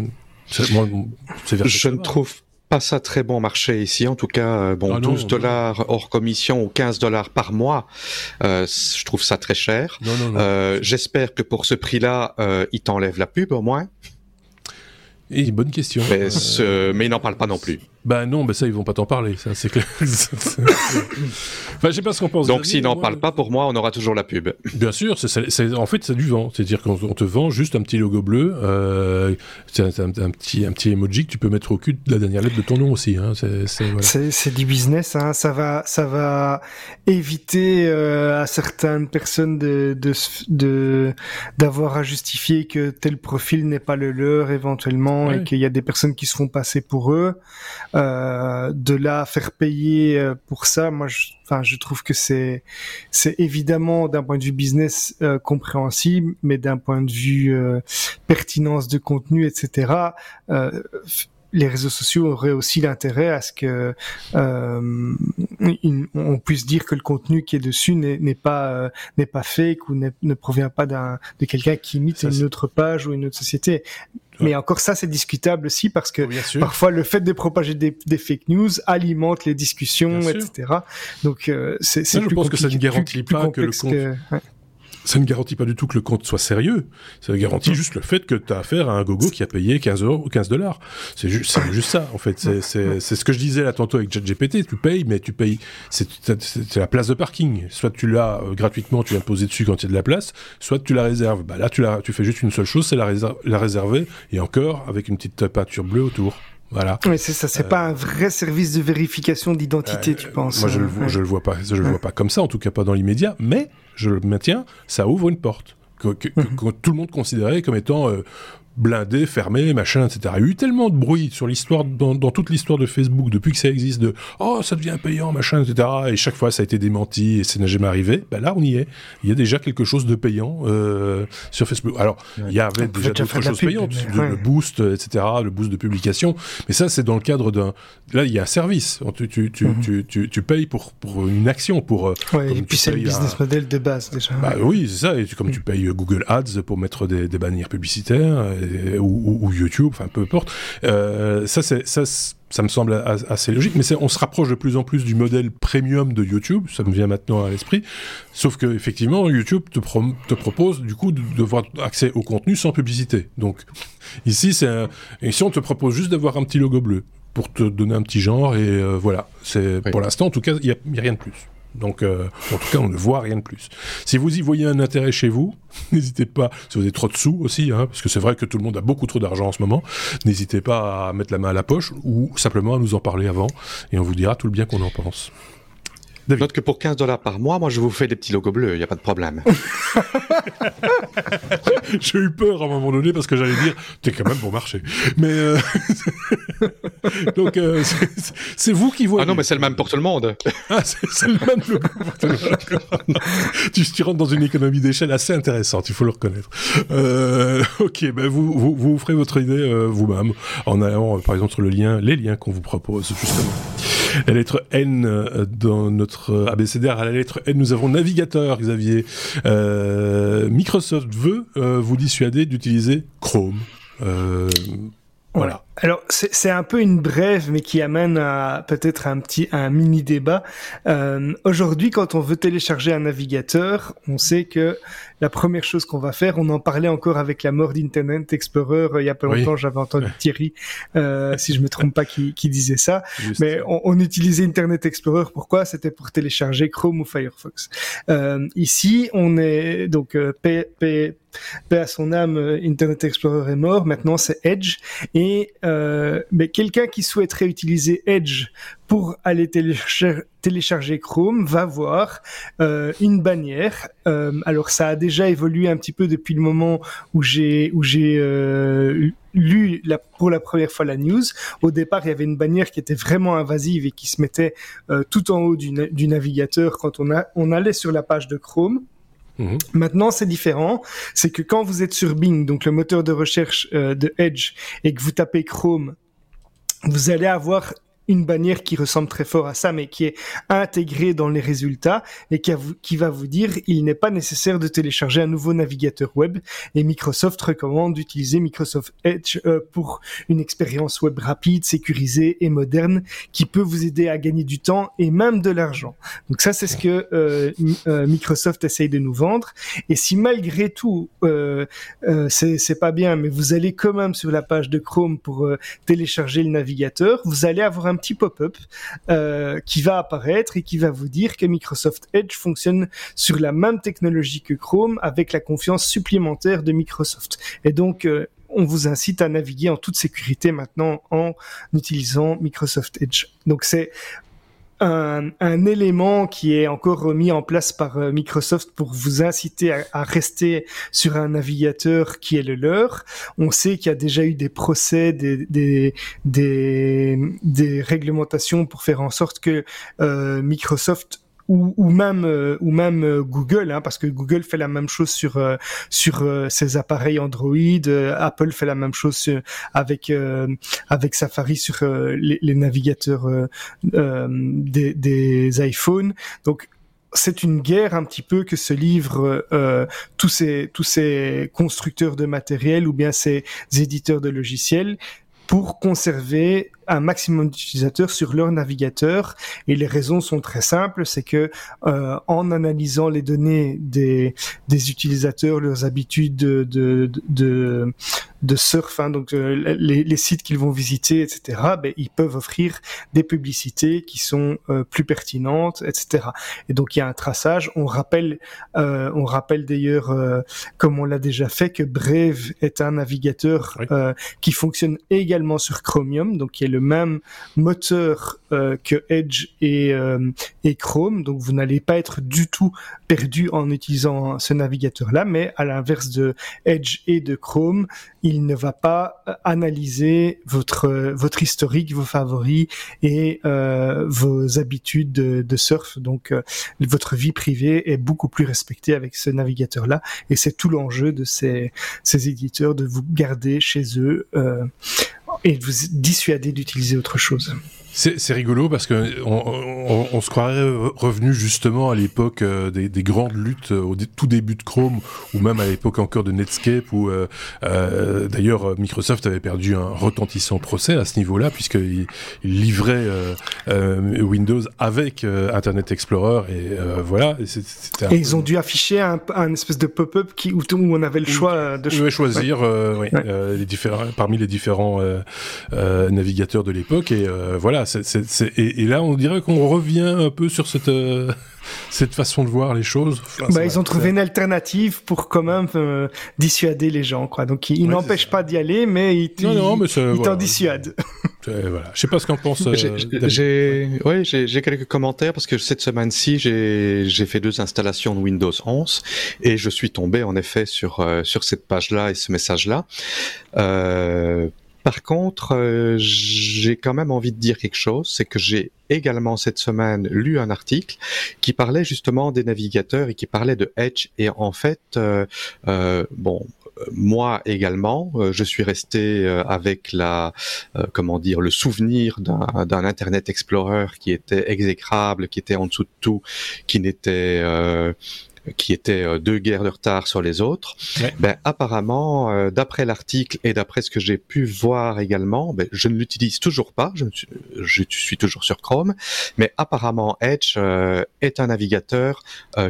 S3: je ne trouve pas ça très bon marché ici. En tout cas, euh, bon, 12 ah dollars hors commission ou 15 dollars par mois, euh, je trouve ça très cher. Euh, J'espère que pour ce prix-là, euh, ils t'enlèvent la pub au moins.
S1: Et bonne question.
S3: Mais, ce... mais ils n'en parlent pas non plus.
S1: Bah non, mais ça, ils vont pas t'en parler, ça, c'est clair. enfin, je sais pas ce qu'on pense.
S3: Donc, s'ils n'en parlent pas, pour moi, on aura toujours la pub.
S1: Bien sûr, c'est, en fait, c'est du vent. C'est-à-dire qu'on te vend juste un petit logo bleu, euh, c'est un, petit, un petit emoji que tu peux mettre au cul de la dernière lettre de ton nom aussi. Hein.
S2: C'est, du business, hein. ça, va, ça va éviter euh, à certaines personnes de, de, d'avoir à justifier que tel profil n'est pas le leur éventuellement et qu'il y a des personnes qui se font passer pour eux. Euh, de là faire payer euh, pour ça, moi, je, enfin, je trouve que c'est c'est évidemment d'un point de vue business euh, compréhensible, mais d'un point de vue pertinence de contenu, etc les réseaux sociaux auraient aussi l'intérêt à ce que euh, on puisse dire que le contenu qui est dessus n'est pas euh, n'est pas fake ou ne provient pas d'un de quelqu'un qui imite une autre page ou une autre société. Mais encore ça, c'est discutable aussi parce que parfois le fait de propager des, des, fake news alimente les discussions, etc. Donc euh, c'est. Je
S1: pense que ça ne garantit pas que le compte ça ne garantit pas du tout que le compte soit sérieux. Ça garantit juste le fait que tu as affaire à un gogo qui a payé 15 euros ou 15 dollars. C'est juste, juste ça, en fait. C'est ce que je disais là tantôt avec ChatGPT. Tu payes, mais tu payes. C'est la place de parking. Soit tu l'as euh, gratuitement, tu viens poser dessus quand il y a de la place, soit tu la réserves. Bah là, tu, la, tu fais juste une seule chose, c'est la, la réserver, et encore avec une petite peinture bleue autour. Voilà.
S2: Oui, c'est ça. C'est pas un vrai service de vérification d'identité, tu penses
S1: Moi, je le, je le vois pas. Je le vois pas comme ça, en tout cas pas dans l'immédiat. Mais je le maintiens, ça ouvre une porte. Que, mhm. tout le monde considérait comme étant euh, blindé, fermé, machin, etc. Il y a eu tellement de bruit sur l'histoire, dans, toute l'histoire de Facebook, depuis que ça existe, de oh, ça devient payant, machin, etc. Et chaque fois, ça a été démenti et ça n'a jamais arrivé. Ben là, on y est. Il y a déjà quelque chose de payant euh, sur Facebook. Alors, il y avait déjà d'autres choses payantes, le boost, etc., le boost de publication. Mais ça, c'est dans le cadre d'un. Là, il y a un service. Tu, tu, tu, mhm. tu, tu, payes pour, pour une action. Pour,
S2: ouais, et puis, c'est le business model de base, déjà.
S1: Bah, oui, c'est ça. Et comme tu payes Google Ads pour mettre des, des bannières publicitaires ou, YouTube, enfin peu importe. Euh, ça, c'est ça, ça me semble assez logique, mais on se rapproche de plus en plus du modèle premium de YouTube. Ça me vient maintenant à l'esprit. Sauf que effectivement, YouTube te, te propose du coup d'avoir accès au contenu sans publicité. Donc ici, c'est ici on te propose juste d'avoir un petit logo bleu pour te donner un petit genre et euh, voilà. C'est pour l'instant, en tout cas, il n'y a rien de plus. Donc, euh, en tout cas, on ne voit rien de plus. Si vous y voyez un intérêt chez vous, n'hésitez pas, si vous avez trop de sous aussi, hein, parce que c'est vrai que tout le monde a beaucoup trop d'argent en ce moment, n'hésitez pas à mettre la main à la poche ou simplement à nous en parler avant et on vous dira tout le bien qu'on en pense.
S3: Note que pour 15 dollars par mois, moi je vous fais des petits logos bleus, il n'y a pas de problème.
S1: J'ai eu peur à un moment donné parce que j'allais dire, t'es quand même bon marché. Mais euh, donc euh, c'est vous qui voyez.
S3: Ah non, mais c'est le même pour tout le monde.
S1: ah, c'est le même logo pour tout le monde. tu, tu rentres dans une économie d'échelle assez intéressante, il faut le reconnaître. Euh, ok, ben vous, vous, vous ferez votre idée vous-même en allant par exemple sur le lien, les liens qu'on vous propose justement. La lettre N euh, dans notre abécédaire, à la lettre N, nous avons navigateur, Xavier. Euh, Microsoft veut euh, vous dissuader d'utiliser Chrome. voilà.
S2: Alors c'est un peu une brève, mais qui amène à peut-être un petit un mini débat. Euh, Aujourd'hui, quand on veut télécharger un navigateur, on sait que la première chose qu'on va faire, on en parlait encore avec la mort d'Internet Explorer euh, il y a pas longtemps. J'avais entendu Thierry, euh, si je me trompe pas, qui, qui disait ça. mais on, on, utilisait Internet Explorer. Pourquoi? C'était pour télécharger Chrome ou Firefox. Euh, ici, on est donc euh, P, P, P à son âme, euh, Internet Explorer est mort. Maintenant, c'est Edge et euh, mais quelqu'un qui souhaiterait utiliser Edge pour aller télécharger, Chrome va voir euh, une bannière. Euh, alors ça a déjà évolué un petit peu depuis le moment où j'ai lu pour la première fois la news. Au départ, il y avait une bannière qui était vraiment invasive et qui se mettait tout en haut du, navigateur quand on allait sur la page de Chrome. Mhm. Maintenant, c'est différent. C'est que quand vous êtes sur Bing, donc le moteur de recherche euh, de Edge, et que vous tapez Chrome, vous allez avoir une bannière qui ressemble très fort à ça, mais qui est intégrée dans les résultats et qui, va vous dire il n'est pas nécessaire de télécharger un nouveau navigateur web. Et Microsoft recommande d'utiliser Microsoft Edge euh, pour une expérience web rapide, sécurisée et moderne qui peut vous aider à gagner du temps et même de l'argent. Donc ça, c'est ce que euh, euh, Microsoft essaye de nous vendre. Et si malgré tout, c'est pas bien, mais vous allez quand même sur la page de Chrome pour télécharger le navigateur, vous allez avoir un petit pop-up euh, qui va apparaître et qui va vous dire que Microsoft Edge fonctionne sur la même technologie que Chrome avec la confiance supplémentaire de Microsoft. Et donc, euh, on vous incite à naviguer en toute sécurité maintenant en utilisant Microsoft Edge. Donc c'est un, un, élément qui est encore mis en place par euh, Microsoft pour vous inciter à, à, rester sur un navigateur qui est le leur. On sait qu'il y a déjà eu des procès, des, des, des, des réglementations pour faire en sorte que euh, Microsoft ou, ou même euh, ou même euh, Google, hein, parce que Google fait la même chose sur euh, sur ses appareils Android, Apple fait la même chose avec avec Safari sur les, les, navigateurs des, des iPhones. Donc c'est une guerre un petit peu que se livrent euh, tous ces tous ces constructeurs de matériel ou bien ces éditeurs de logiciels pour conserver un maximum d'utilisateurs sur leur navigateur. Et les raisons sont très simples, c'est que euh, en analysant les données des, des utilisateurs, leurs habitudes de, de, de, de surf, hein, donc euh, les, les, sites qu'ils vont visiter, etc., ben, ils peuvent offrir des publicités qui sont euh, plus pertinentes, etc. Et donc il y a un traçage. On rappelle, euh, on rappelle d'ailleurs, comme on l'a déjà fait, que Brave est un navigateur qui fonctionne également sur Chromium, donc qui est le même moteur euh, que Edge et, euh, et Chrome, donc vous n'allez pas être du tout perdu en utilisant ce navigateur-là, mais à l'inverse de Edge et de Chrome, il ne va pas analyser votre votre historique, vos favoris et euh, vos habitudes de, de surf. Donc votre vie privée est beaucoup plus respectée avec ce navigateur-là, et c'est tout l'enjeu de ces ces éditeurs de vous garder chez eux et vous dissuader d'utiliser autre chose.
S1: C'est rigolo parce que on, on, on, se croirait revenu justement à l'époque euh, des, des, grandes luttes au tout début de Chrome ou même à l'époque encore de Netscape où euh, euh, d'ailleurs Microsoft avait perdu un retentissant procès à ce niveau-là puisqu'il il livrait euh, euh, Windows avec Internet Explorer et voilà.
S2: Et, et ils ont dû afficher un, un espèce de pop-up qui où, on avait le choix de
S1: cho choisir ouais. Ouais. les différents parmi les différents navigateurs de l'époque et voilà et, là, on dirait qu'on revient un peu sur cette, euh, cette façon de voir les choses.
S2: bah, ils ont trouvé une alternative pour quand même euh, dissuader les gens, quoi. Donc, ils n'empêchent pas d'y aller, mais ils, t'en dissuadent.
S1: voilà. Je sais pas ce qu'en pense. Euh,
S3: j'ai, ouais, j'ai quelques commentaires parce que cette semaine-ci, j'ai fait deux installations de Windows 11 et je suis tombé en effet sur sur cette page-là et ce message-là. Euh, par contre, euh, j'ai quand même envie de dire quelque chose, c'est que j'ai également cette semaine lu un article qui parlait justement des navigateurs et qui parlait de Edge. Et en fait, euh, euh, bon, moi également, je suis resté avec la, comment dire, le souvenir d'un Internet Explorer qui était exécrable, qui était en dessous de tout, qui n'était qui étaient euh, deux guerres de retard sur les autres. Ben, apparemment, euh, d'après l'article et d'après ce que j'ai pu voir également, ben, je ne l'utilise toujours pas. Je, suis, je, suis, toujours sur Chrome, mais apparemment Edge euh, est un navigateur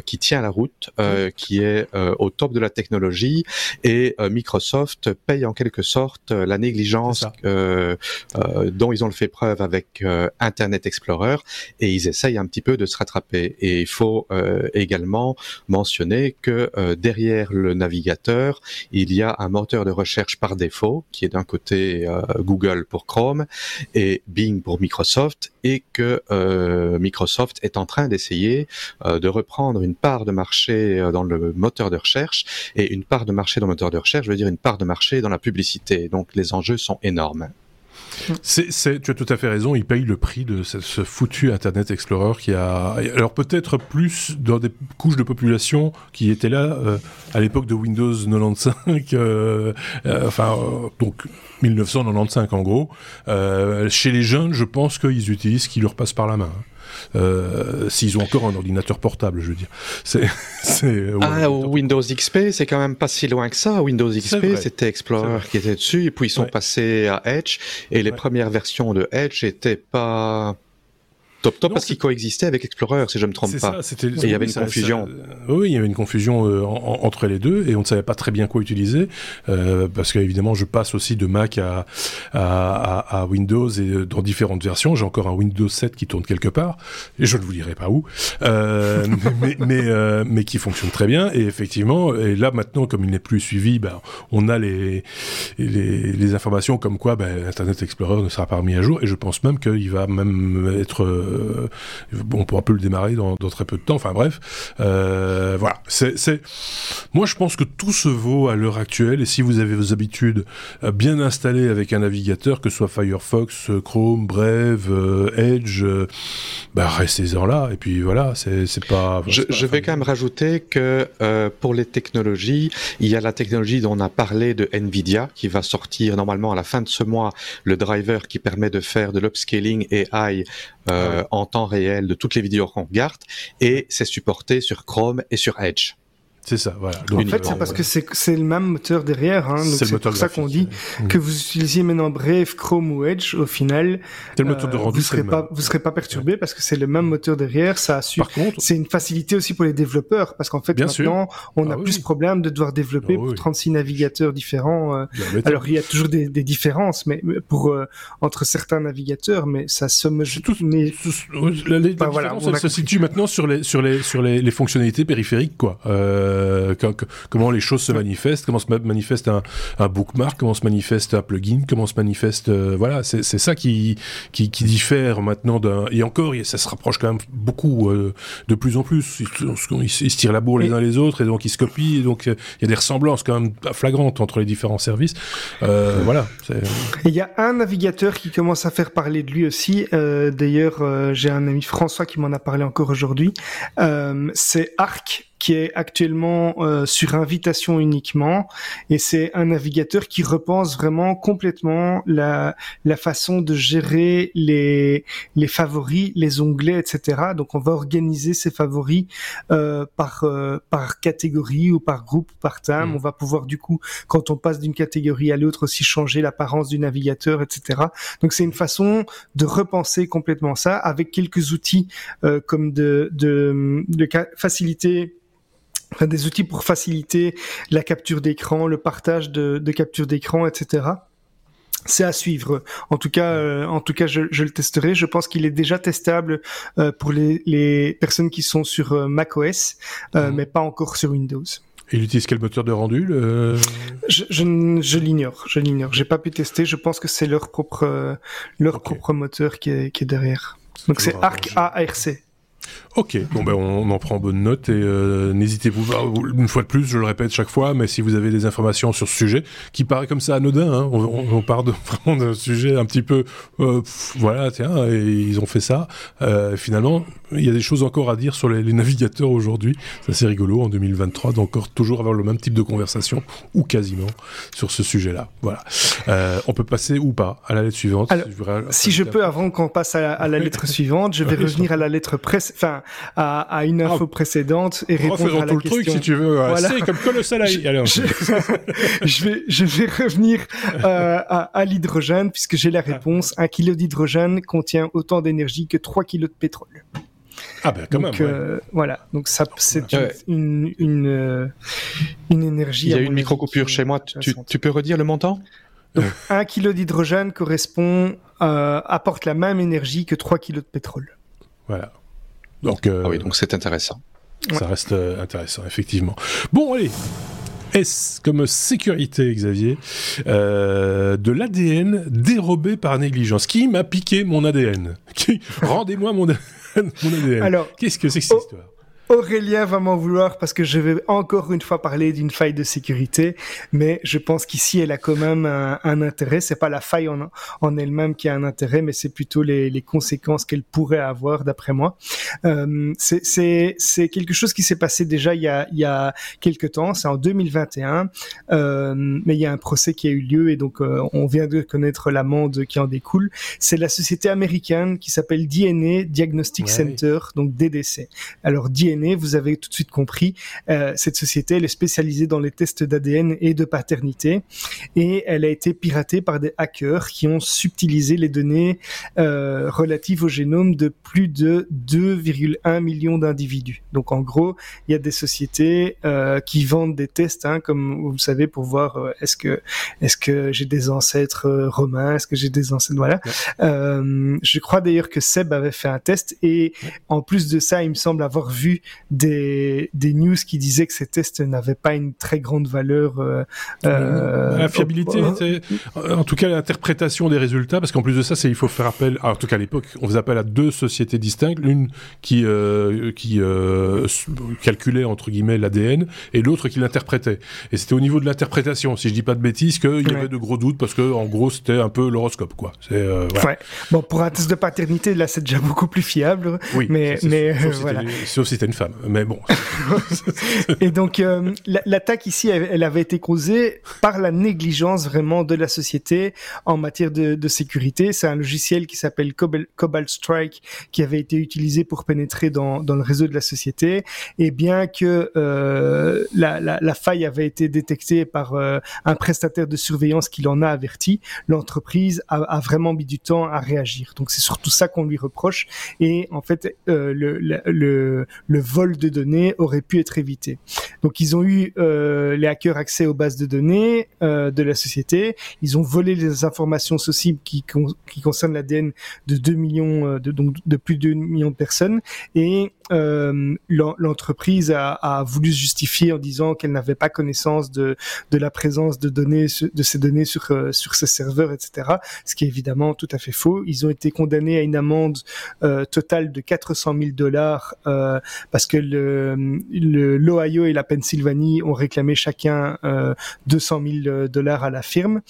S3: qui tient la route, qui est au top de la technologie, et Microsoft paye en quelque sorte la négligence dont ils ont fait preuve avec Internet Explorer, et ils essayent un petit peu de se rattraper. Et il faut également mentionner que euh, derrière le navigateur, il y a un moteur de recherche par défaut, qui est d'un côté euh, Google pour Chrome et Bing pour Microsoft, et que euh, Microsoft est en train d'essayer de reprendre une part de marché dans le moteur de recherche, et une part de marché dans le moteur de recherche veut dire une part de marché dans la publicité. Donc les enjeux sont énormes.
S1: C'est, tu as tout à fait raison, il paye le prix de ce, foutu Internet Explorer qui a... Alors peut-être plus dans des couches de population qui étaient là euh, à l'époque de Windows 95, euh, euh, enfin donc 1995 en gros. chez les jeunes, je pense qu'ils utilisent ce qui leur passe par la main. Euh, s'ils ont encore un ordinateur portable, je veux dire. C'est,
S3: c'est ah, Windows XP, c'est quand même pas si loin que ça. Windows XP, c'était Explorer qui était dessus, et puis ils sont passés à Edge, et les premières versions de Edge étaient pas Top Top parce qu'il coexistait avec Explorer, si je me trompe pas. Ça, et il y avait une confusion.
S1: oui, il y avait une confusion euh, entre les deux et on ne savait pas très bien quoi utiliser euh, parce qu'évidemment, je passe aussi de Mac à, à, à, Windows et euh, dans différentes versions. J'ai encore un Windows 7 qui tourne quelque part et je ne vous dirai pas où, euh, mais mais, euh, mais, qui fonctionne très bien. Et effectivement, et là maintenant, comme il n'est plus suivi, ben, on a les, les, les informations comme quoi ben, Internet Explorer ne sera pas remis à jour et je pense même qu'il va même être on pourra peu le démarrer dans, dans, très peu de temps. Enfin bref, voilà. C'est, moi je pense que tout se vaut à l'heure actuelle. Et si vous avez vos habitudes bien installées avec un navigateur, que ce soit Firefox, Chrome, Brave, Edge, bah restez-en là. Et puis voilà, c'est, pas.
S3: Je,
S1: je
S3: vais quand même rajouter que pour les technologies, il y a la technologie dont on a parlé de Nvidia qui va sortir normalement à la fin de ce mois le driver qui permet de faire de l'upscaling AI euh, ah en temps réel de toutes les vidéos qu'on regarde et c'est supporté sur Chrome et sur Edge.
S1: C'est ça, voilà.
S2: en fait, c'est parce que c'est le même moteur derrière. Hein, c'est pour ça qu'on dit que vous utilisiez maintenant Brave, Chrome ou Edge, au final,
S1: le moteur de euh, rendu,
S2: vous serez pas, vous serez pas perturbé parce que c'est le même moteur derrière. Ça assure. c'est une facilité aussi pour les développeurs parce qu'en fait Bien maintenant, on ah a plus de problème de devoir développer ah pour 36 navigateurs différents. Euh. alors il y a toujours des, des différences, mais pour euh, entre certains navigateurs, mais ça se
S1: tout. Mais, la, voilà, elle se situe maintenant sur les sur les sur les, les fonctionnalités périphériques, quoi. Euh, euh, comment les choses se manifestent, comment se manifeste un, un, bookmark, comment se manifeste un plugin, comment se manifeste, euh, voilà, c'est ça qui, qui, qui diffère maintenant d'un et encore, ça se rapproche quand même beaucoup euh, de plus en plus. Ils, se tirent la bourre les uns les autres et donc ils se copient, et donc il y a des ressemblances quand même flagrantes entre les différents services. voilà.
S2: Il y a un navigateur qui commence à faire parler de lui aussi. D'ailleurs, j'ai un ami François qui m'en a parlé encore aujourd'hui. c'est Arc qui est actuellement euh, sur invitation uniquement et c'est un navigateur qui repense vraiment complètement la, la façon de gérer les, les favoris, les onglets, etc. Donc on va organiser ces favoris euh, par, euh, par catégorie ou par groupe, par thème. Mmh. On va pouvoir du coup, quand on passe d'une catégorie à l'autre, aussi changer l'apparence du navigateur, etc. Donc c'est une façon de repenser complètement ça avec quelques outils euh, comme de, de, de faciliter des outils pour faciliter la capture d'écran, le partage de, de capture d'écran, etc. C'est à suivre. En tout cas, euh, en tout cas, je, je, le testerai. Je pense qu'il est déjà testable euh, pour les, les, personnes qui sont sur euh, macOS, mhm. mais pas encore sur Windows.
S1: Et il utilise quel moteur de rendu le...
S2: Je, l'ignore, je l'ignore. J'ai pas pu tester. Je pense que c'est leur propre leur propre moteur qui est, qui est derrière. Donc c'est Arc ARC.
S1: Ok, bon ben on, en prend bonne note et euh, n'hésitez-vous pas, une fois de plus, je le répète chaque fois, mais si vous avez des informations sur ce sujet, qui paraît comme ça anodin, hein, on, on, part de, vraiment d'un sujet un petit peu, euh, voilà, tiens, et ils ont fait ça. Euh, finalement, il y a des choses encore à dire sur les, les navigateurs aujourd'hui. C'est assez rigolo en 2023 d'encore toujours avoir le même type de conversation ou quasiment sur ce sujet-là. Voilà. On peut passer ou pas à la lettre suivante.
S2: Alors, si je peux, avant qu'on passe à la lettre suivante, je vais revenir à la lettre presse, enfin à, à, une info ah. précédente et répondre à la
S1: tout question. le truc si tu veux. Voilà. C'est comme colossal. Je,
S2: je, je, vais je vais revenir euh, à, à l'hydrogène puisque j'ai la réponse. Un kilo d'hydrogène contient autant d'énergie que 3 kilos de pétrole.
S1: Ah ben quand donc, même. Euh,
S2: voilà, donc ça c'est une, une, euh, une, énergie.
S3: Il y a une micro coupure chez moi. Tu, tu, peux redire le montant?
S2: Donc, un kilo d'hydrogène correspond euh, apporte la même énergie que 3 kilos de pétrole.
S1: Voilà.
S3: Donc, euh, ah oui, donc c'est intéressant.
S1: Ça reste euh, intéressant, effectivement. Bon, allez. S comme sécurité, Xavier, euh, de l'ADN dérobé par négligence? Qui m'a piqué mon ADN Rendez-moi mon, ADN. Alors, qu'est-ce que c'est que cette histoire?
S2: Aurélien va m'en vouloir parce que je vais encore une fois parler d'une faille de sécurité, mais je pense qu'ici elle a quand même un, un intérêt. C'est pas la faille en, en elle-même qui a un intérêt, mais c'est plutôt les, les conséquences qu'elle pourrait avoir, d'après moi. Euh, c'est quelque chose qui s'est passé déjà il y a, il y a quelques temps. C'est en 2021, euh, mais il y a un procès qui a eu lieu et donc euh, on vient de connaître l'amende qui en découle. C'est la société américaine qui s'appelle DNA Diagnostic Center, donc DDC. Alors DNA vous avez tout de suite compris, euh, cette société, elle est spécialisée dans les tests d'ADN et de paternité, et elle a été piratée par des hackers qui ont subtilisé les données euh, relatives au génome de plus de 2,1 millions d'individus. Donc en gros, il y a des sociétés euh, qui vendent des tests, hein, comme vous le savez, pour voir euh, est-ce que est-ce que j'ai des ancêtres euh, romains, est-ce que j'ai des ancêtres voilà. Euh, je crois d'ailleurs que Seb avait fait un test et en plus de ça, il me semble avoir vu des, des news qui disaient que ces tests n'avaient pas une très grande valeur. Euh,
S1: euh, la fiabilité, était, en tout cas l'interprétation des résultats, parce qu'en plus de ça, c'est il faut faire appel, en tout cas à l'époque, on faisait appel à deux sociétés distinctes, l'une qui euh, qui euh, calculait entre guillemets l'ADN et l'autre qui l'interprétait. Et c'était au niveau de l'interprétation, si je dis pas de bêtises, qu'il y avait de gros doutes parce que en gros c'était un peu l'horoscope, quoi.
S2: Euh, ouais. Bon, pour un test de paternité, là c'est déjà beaucoup plus fiable.
S1: Oui.
S2: Mais mais
S1: voilà. Sauf si c'était une Mais bon.
S2: et donc l'attaque ici, elle avait été causée par la négligence vraiment de la société en matière de, sécurité. C'est un logiciel qui s'appelle Cobalt Strike qui avait été utilisé pour pénétrer dans, le réseau de la société. Et bien que euh, la, faille avait été détectée par euh, un prestataire de surveillance qui l'en a averti, l'entreprise a, vraiment mis du temps à réagir. Donc c'est surtout ça qu'on lui reproche. Et en fait, euh, le, le, vol de données aurait pu être évité. Donc ils ont eu euh, les hackers accès aux bases de données euh, de la société. Ils ont volé les informations sensibles qui, qui concernent l'ADN de 2 millions, euh, de, donc de plus de 2 millions de personnes. Et euh, l'entreprise a, a, voulu se justifier en disant qu'elle n'avait pas connaissance de, de la présence de données, de ces données sur, euh, sur ces serveurs, etc. Ce qui est évidemment tout à fait faux. Ils ont été condamnés à une amende euh, totale de 400 000 dollars euh, parce que l'Ohio le, et la Pennsylvanie ont réclamé chacun 200 000 dollars à la firme.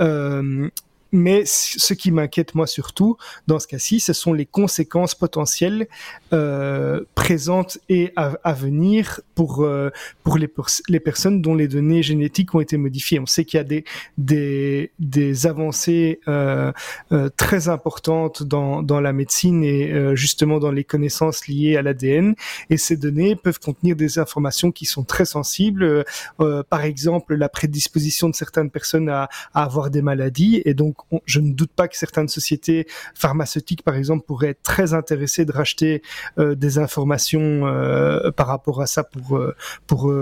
S2: Euh, mais ce qui m'inquiète moi surtout dans ce cas-ci, ce sont les conséquences potentielles euh, présentes et à, venir pour euh, pour les, les personnes dont les données génétiques ont été modifiées. On sait qu'il y a des des, des avancées euh, euh très importantes dans dans la médecine et euh, justement dans les connaissances liées à l'ADN. Et ces données peuvent contenir des informations qui sont très sensibles. Euh, par exemple, la prédisposition de certaines personnes à, à avoir des maladies et donc je ne doute pas que certaines sociétés pharmaceutiques, par exemple, pourraient être très intéressées de racheter euh, des informations euh, par rapport à ça pour euh, pour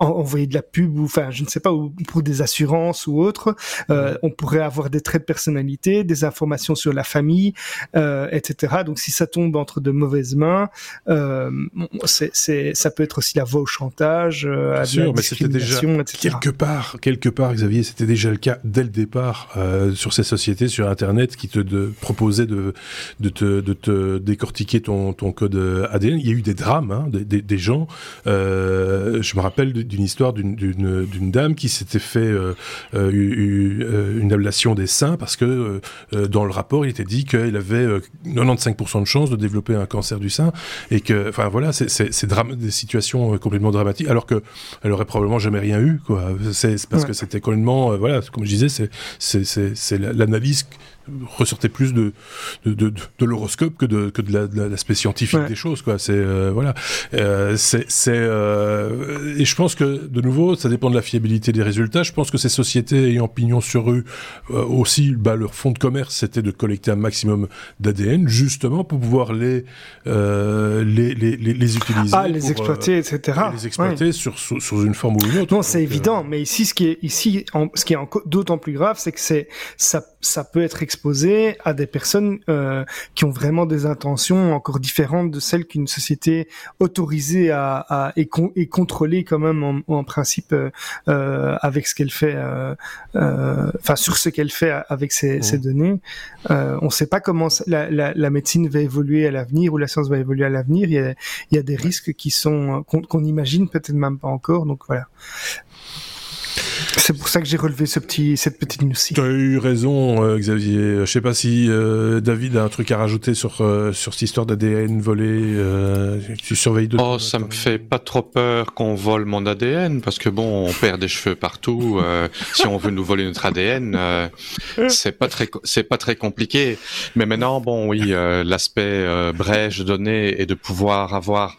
S2: envoyer de la pub ou enfin je ne sais pas ou pour des assurances ou autre euh, on pourrait avoir des traits de personnalité des informations sur la famille euh, etc donc si ça tombe entre de mauvaises mains euh, c'est c'est ça peut être aussi la voie au chantage euh, à
S1: sûr, mais c'était déjà quelque part quelque part Xavier c'était déjà le cas dès le départ sur ces sociétés sur internet qui te de, proposaient de de te, de te décortiquer ton ton code ADN il y a eu des drames hein, des, des, des gens je me rappelle d'une histoire d'une dame qui s'était fait euh, euh, euh, une ablation des seins parce que dans le rapport il était dit qu'elle avait 95% de chances de développer un cancer du sein et que enfin voilà c'est des situations complètement dramatiques alors que elle aurait probablement jamais rien eu quoi. C'est parce que c'était complètement voilà comme je disais c'est l'analyse ressortait plus de, de, de, de l'horoscope que de, que de l'aspect scientifique ouais. des choses, quoi. C'est, euh, voilà. Euh, c'est, euh, et je pense que, de nouveau, ça dépend de la fiabilité des résultats. Je pense que ces sociétés ayant pignon sur rue, euh, aussi, bah, leur fond de commerce, c'était de collecter un maximum d'ADN, justement, pour pouvoir les, les, les, les, les, utiliser.
S2: Ah, les exploiter, etc.
S1: Les exploiter ouais. sur, sur, sur, une forme ou une autre.
S2: Non, c'est évident, mais ici, ce qui est, ici, en, ce qui est d'autant plus grave, c'est que c'est, ça, ça peut être exploité exposé à des personnes euh, qui ont vraiment des intentions encore différentes de celles qu'une société autorisée à, à et, con, et, contrôlée quand même en, en principe euh, euh avec ce qu'elle fait, enfin sur ce qu'elle fait avec ces, mmh. données. on ne sait pas comment la, la, la, médecine va évoluer à l'avenir ou la science va évoluer à l'avenir. Il y a, il y a des risques qui sont qu'on qu imagine peut-être même pas encore. Donc voilà. C'est pour ça que j'ai relevé ce petit, cette petite news
S1: Tu as eu raison, euh, Xavier. Je sais pas si euh, David a un truc à rajouter sur, euh, sur cette histoire d'ADN volé. Euh, tu surveilles d'autres
S3: Oh, ça me fait pas trop peur qu'on vole mon ADN, parce que bon, on perd des cheveux partout. Euh, si on veut nous voler notre ADN, euh, c'est pas très, c'est pas très compliqué. Mais maintenant, bon, oui, l'aspect brèche de données et de pouvoir avoir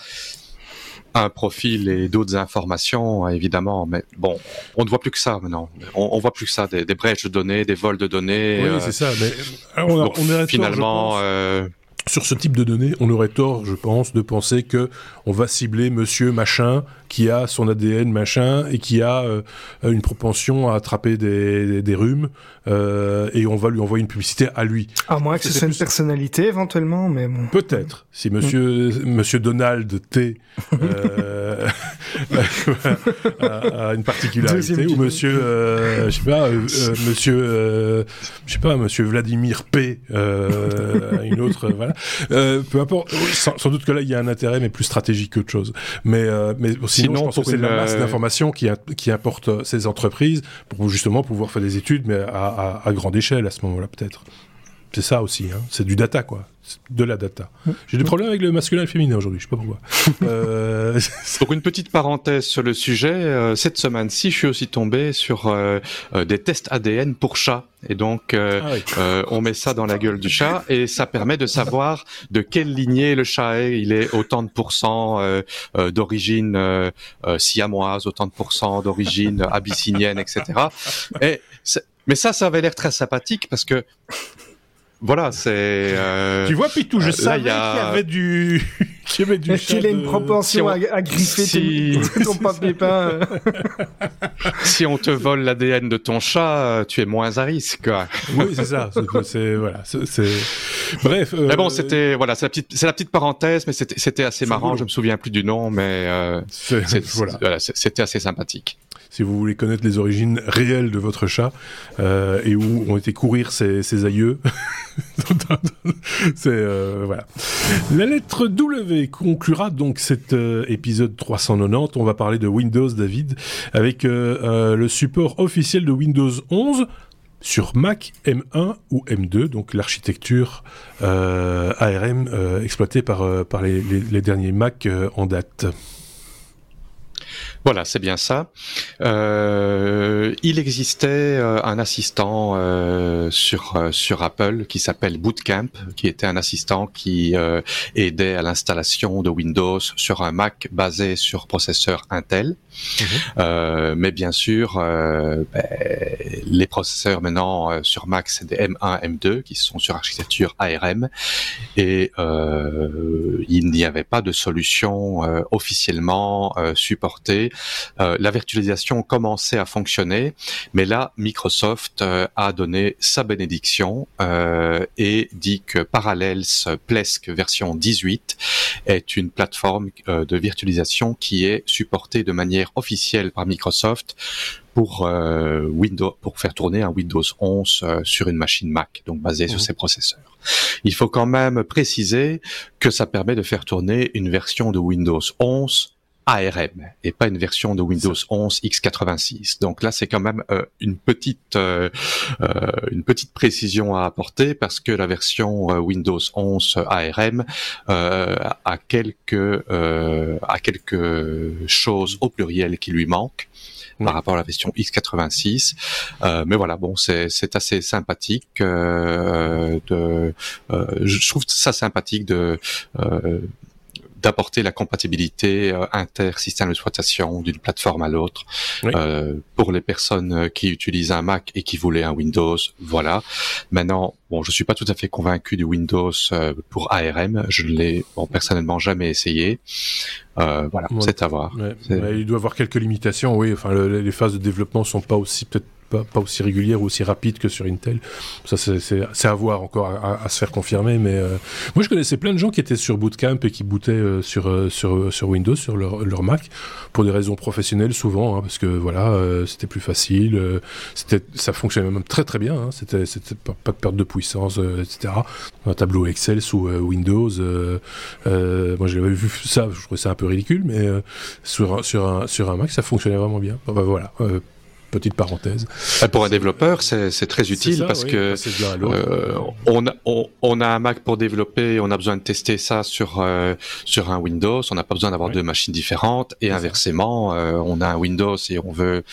S3: un profil et d'autres informations, évidemment. Mais bon, on ne voit plus que ça maintenant. On, on voit plus que ça, des, des, brèches de données, des vols de données.
S1: Oui, euh, c'est ça. Mais on,
S3: a, on est finalement, euh,
S1: sur ce type de données, on aurait tort, je pense, de penser que on va cibler Monsieur machin qui a son ADN machin et qui a euh, une propension à attraper des, des, rhumes euh, et on va lui envoyer une publicité à lui.
S2: À moins que ce soit une personnalité éventuellement, mais bon.
S1: Peut-être. Si Monsieur Monsieur Donald T euh, a, une particularité ou Monsieur, je sais pas, Monsieur, je sais pas, Monsieur Vladimir P a une autre, voilà. peu importe. Sans, doute que là il y a un intérêt, mais plus stratégique qu'autre chose. Mais mais Sinon, je pense que c'est la masse d'informations qui, qui importe euh, ces entreprises pour justement pouvoir faire des études, mais à, à grande échelle à ce moment-là, peut-être. C'est ça aussi, hein. c'est du data, quoi. De la data. J'ai des problèmes avec le masculin et le féminin aujourd'hui, je sais pas pourquoi.
S3: euh... Pour une petite parenthèse sur le sujet, euh, cette semaine-ci, je suis aussi tombé sur euh, euh des tests ADN pour chats. Et donc, euh, ah on met ça dans la gueule du chat et ça permet de savoir de quelle lignée le chat est. Il est autant de pourcents d'origine siamoise, autant de pourcents d'origine abyssinienne, etc. Et mais ça, ça avait l'air très sympathique parce que voilà, c'est. Euh,
S1: tu vois, Pitou, je euh, savais qu'il y avait du.
S2: qu'il y avait du. Qu'il a une propension à, griffer si... ton papier peint.
S3: si on te vole l'ADN de ton chat, tu es moins à risque. Quoi.
S1: Oui, c'est ça. C'est voilà. C'est. Bref.
S3: Euh... Mais bon, c'était voilà, c'est la petite, c'est la petite parenthèse, mais c'était c'était assez marrant. Je me souviens plus du nom, mais euh, voilà, c'était assez sympathique
S1: si vous voulez connaître les origines réelles de votre chat euh, et où ont été courir ses, ses aïeux. c'est euh, voilà. La lettre W conclura donc cet euh, épisode 390. On va parler de Windows, David, avec euh, le support officiel de Windows 11 sur Mac M1 ou M2, donc l'architecture ARM exploitée par, par les, les, les derniers Mac en date.
S3: Voilà, c'est bien ça. Euh, il existait euh, un assistant euh, sur sur Apple qui s'appelle Bootcamp, qui était un assistant qui euh, aidait à l'installation de Windows sur un Mac basé sur processeur Intel. Mhm. mais bien sûr, ben, les processeurs maintenant sur Mac c'est des M1, M2 qui sont sur architecture ARM et il n'y avait pas de solution officiellement supportée euh, la virtualisation commençait à fonctionner, mais là, Microsoft euh, a donné sa bénédiction euh, et dit que Parallels Plesk version 18 est une plateforme de virtualisation qui est supportée de manière officielle par Microsoft pour Windows pour faire tourner un Windows 11 sur une machine Mac, donc basée sur ses mmh. processeurs. Il faut quand même préciser que ça permet de faire tourner une version de Windows 11 ARM et pas une version de Windows 11 x86. Donc là, c'est quand même euh, une petite euh, euh, une petite précision à apporter parce que la version Windows 11 ARM a quelques a quelque chose au pluriel qui lui manque par rapport à la version x86. mais voilà, bon, c'est assez sympathique. de, je trouve ça sympathique de d'apporter la compatibilité euh, inter-système d'exploitation d'une plateforme à l'autre. Euh, pour les personnes euh, qui utilisent un Mac et qui voulaient un Windows, voilà. Maintenant, bon, je suis pas tout à fait convaincu du Windows euh, pour ARM. Je ne l'ai bon, personnellement jamais essayé. Euh, voilà, c'est à voir.
S1: il doit avoir quelques limitations, oui. Enfin, les phases de développement sont pas aussi peut-être pas, aussi régulière ou aussi rapide que sur Intel. Ça, c'est à voir encore, à, se faire confirmer. Mais euh, moi, je connaissais plein de gens qui étaient sur Bootcamp et qui bootaient euh, sur, euh, sur, sur Windows, sur leur, leur, Mac, pour des raisons professionnelles souvent, hein, parce que voilà, c'était plus facile, c'était, ça fonctionnait même très très bien. Hein, c'était, pas, de perte de puissance, etc. Un tableau Excel sous Windows. moi, j'avais vu ça, je trouvais ça un peu ridicule, mais sur, sur, un, sur un Mac, ça fonctionnait vraiment bien. Enfin, voilà petite parenthèse.
S3: Pour un développeur, c'est très utile parce que euh, on, a, on, a un Mac pour développer, on a besoin de tester ça sur euh, sur un Windows, on n'a pas besoin d'avoir deux machines différentes. Et inversement, euh, on a un Windows et on veut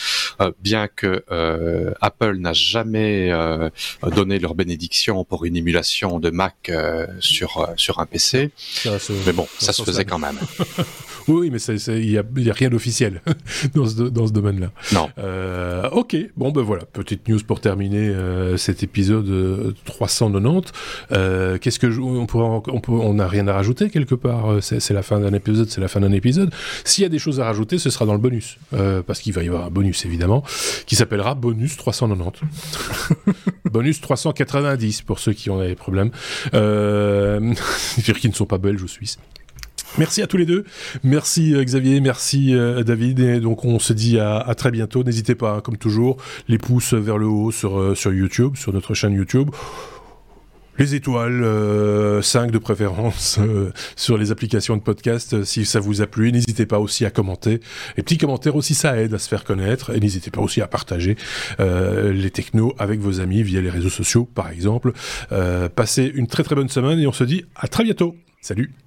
S3: bien que Apple n'a jamais donné leur bénédiction pour une émulation de Mac sur sur un PC, mais bon, ça, se faisait quand même.
S1: oui, mais il y a, y a, rien d'officiel dans ce, dans ce domaine-là.
S3: Non.
S1: Euh, Euh, ok, bon ben voilà, petite news pour terminer euh, cet épisode 390. Euh, Qu'est-ce que je, on pourrait, on peut, on n'a rien à rajouter quelque part. Euh, c'est la fin d'un épisode, c'est la fin d'un épisode. S'il y a des choses à rajouter, ce sera dans le bonus, euh, parce qu'il va y avoir un bonus évidemment, qui s'appellera bonus 390. bonus 390 pour ceux qui ont des problèmes, euh, qui ne sont pas belges ou suisses. Merci à tous les deux. Merci euh, Xavier, merci euh, David. Et donc on se dit à, très bientôt. N'hésitez pas, hein, comme toujours, les pouces vers le haut sur, euh, sur YouTube, sur notre chaîne YouTube. Les étoiles, euh, 5 de préférence sur les applications de podcast si ça vous a plu. N'hésitez pas aussi à commenter. Les petits commentaires aussi, ça aide à se faire connaître. Et n'hésitez pas aussi à partager les technos avec vos amis via les réseaux sociaux, par exemple. passez une très très bonne semaine et on se dit à très bientôt. Salut